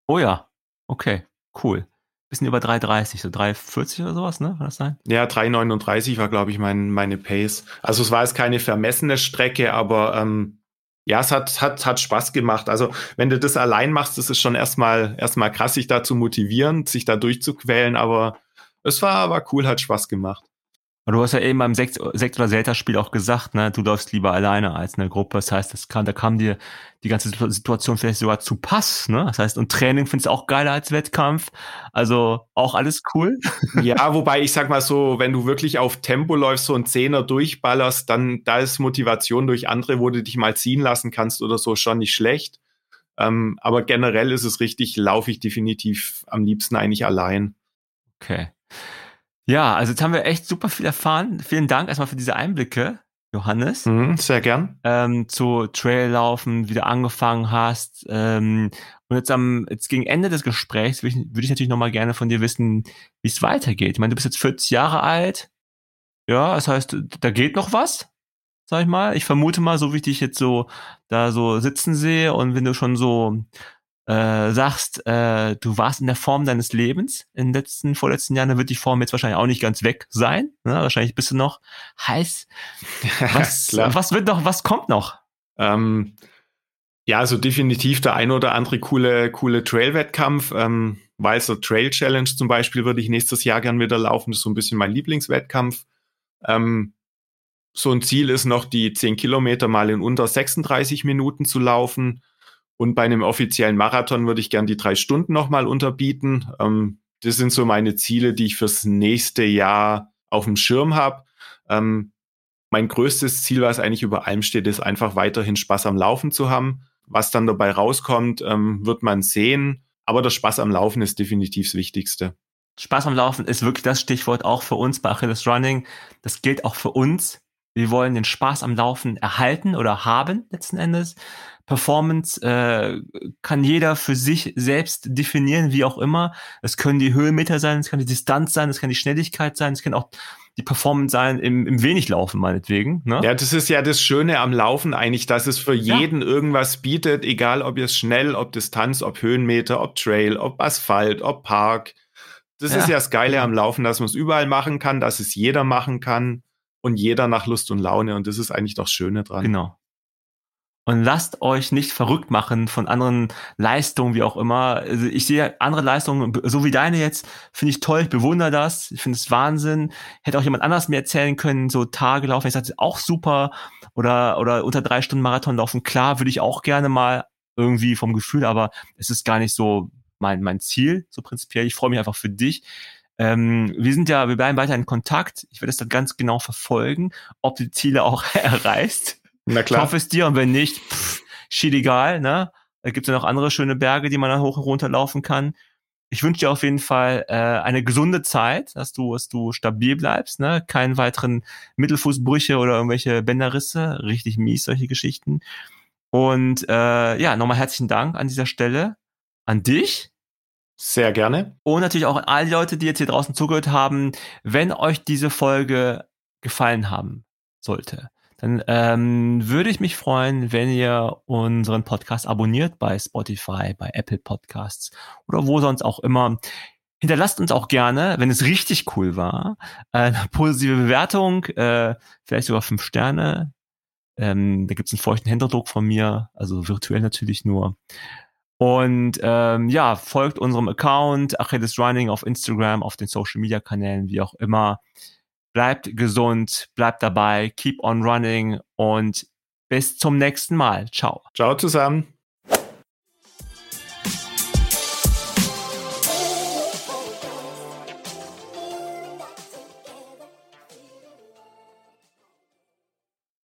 Oh ja, okay, cool bisschen über 3,30, so 3,40 oder sowas, ne? Kann das sein? Ja, 3,39 war, glaube ich, mein, meine Pace. Also es war jetzt keine vermessene Strecke, aber ähm, ja, es hat, hat, hat Spaß gemacht. Also wenn du das allein machst, das ist schon erstmal erstmal krass, sich da zu motivieren, sich da durchzuquälen, aber es war, war cool, hat Spaß gemacht. Du hast ja eben beim Sekt, Sekt oder Zelda-Spiel auch gesagt, ne, du läufst lieber alleine als in der Gruppe. Das heißt, das kann, da kam dir die ganze Situation vielleicht sogar zu Pass, ne? Das heißt, und Training findest du auch geiler als Wettkampf. Also auch alles cool. Ja, wobei ich sag mal so, wenn du wirklich auf Tempo läufst, so ein Zehner durchballerst, dann da ist Motivation durch andere, wo du dich mal ziehen lassen kannst oder so, schon nicht schlecht. Ähm, aber generell ist es richtig, laufe ich definitiv am liebsten eigentlich allein. Okay. Ja, also jetzt haben wir echt super viel erfahren. Vielen Dank erstmal für diese Einblicke, Johannes. Mhm, sehr gern. Ähm, zu Traillaufen, wie du angefangen hast. Ähm, und jetzt am jetzt gegen Ende des Gesprächs würde ich, würd ich natürlich nochmal gerne von dir wissen, wie es weitergeht. Ich meine, du bist jetzt 40 Jahre alt. Ja, das heißt, da geht noch was, sag ich mal. Ich vermute mal, so wie ich dich jetzt so da so sitzen sehe und wenn du schon so äh, sagst, äh, du warst in der Form deines Lebens in den letzten, vorletzten Jahren, dann wird die Form jetzt wahrscheinlich auch nicht ganz weg sein. Ne? Wahrscheinlich bist du noch heiß. Was, was wird noch, was kommt noch? Ähm, ja, also definitiv der ein oder andere coole, coole Trail-Wettkampf. Ähm, Weißer Trail Challenge zum Beispiel würde ich nächstes Jahr gern wieder laufen. Das ist so ein bisschen mein Lieblingswettkampf. Ähm, so ein Ziel ist noch, die 10 Kilometer mal in unter 36 Minuten zu laufen. Und bei einem offiziellen Marathon würde ich gern die drei Stunden nochmal unterbieten. Ähm, das sind so meine Ziele, die ich fürs nächste Jahr auf dem Schirm habe. Ähm, mein größtes Ziel, was eigentlich über allem steht, ist einfach weiterhin Spaß am Laufen zu haben. Was dann dabei rauskommt, ähm, wird man sehen. Aber der Spaß am Laufen ist definitiv das Wichtigste. Spaß am Laufen ist wirklich das Stichwort auch für uns bei Achilles Running. Das gilt auch für uns. Wir wollen den Spaß am Laufen erhalten oder haben letzten Endes. Performance äh, kann jeder für sich selbst definieren, wie auch immer. Es können die Höhenmeter sein, es kann die Distanz sein, es kann die Schnelligkeit sein, es kann auch die Performance sein im, im Weniglaufen meinetwegen. Ne? Ja, das ist ja das Schöne am Laufen eigentlich, dass es für jeden ja. irgendwas bietet, egal ob es schnell, ob Distanz, ob Höhenmeter, ob Trail, ob Asphalt, ob Park. Das ja. ist ja das Geile am Laufen, dass man es überall machen kann, dass es jeder machen kann und jeder nach Lust und Laune. Und das ist eigentlich doch Schöne dran. Genau. Und lasst euch nicht verrückt machen von anderen Leistungen, wie auch immer. Also ich sehe andere Leistungen, so wie deine jetzt, finde ich toll, ich bewundere das, ich finde es Wahnsinn. Hätte auch jemand anders mir erzählen können, so Tage laufen, ich sage, auch super. Oder, oder unter drei Stunden Marathon laufen, klar, würde ich auch gerne mal irgendwie vom Gefühl, aber es ist gar nicht so mein, mein Ziel, so prinzipiell. Ich freue mich einfach für dich. Ähm, wir sind ja, wir bleiben weiter in Kontakt. Ich werde es dann ganz genau verfolgen, ob die Ziele auch erreicht. Na klar. Ich hoffe es dir und wenn nicht, pff, shit egal, ne? Da gibt es ja noch andere schöne Berge, die man dann hoch und runter laufen kann. Ich wünsche dir auf jeden Fall äh, eine gesunde Zeit, dass du, dass du stabil bleibst, ne? Keinen weiteren Mittelfußbrüche oder irgendwelche Bänderrisse. Richtig mies, solche Geschichten. Und äh, ja, nochmal herzlichen Dank an dieser Stelle an dich sehr gerne. Und natürlich auch an all die Leute, die jetzt hier draußen zugehört haben. Wenn euch diese Folge gefallen haben sollte, dann ähm, würde ich mich freuen, wenn ihr unseren Podcast abonniert bei Spotify, bei Apple Podcasts oder wo sonst auch immer. Hinterlasst uns auch gerne, wenn es richtig cool war, eine positive Bewertung, äh, vielleicht sogar fünf Sterne. Ähm, da gibt es einen feuchten Händedruck von mir, also virtuell natürlich nur. Und ähm, ja, folgt unserem Account Achilles Running auf Instagram, auf den Social Media Kanälen, wie auch immer. Bleibt gesund, bleibt dabei, keep on running und bis zum nächsten Mal. Ciao. Ciao zusammen.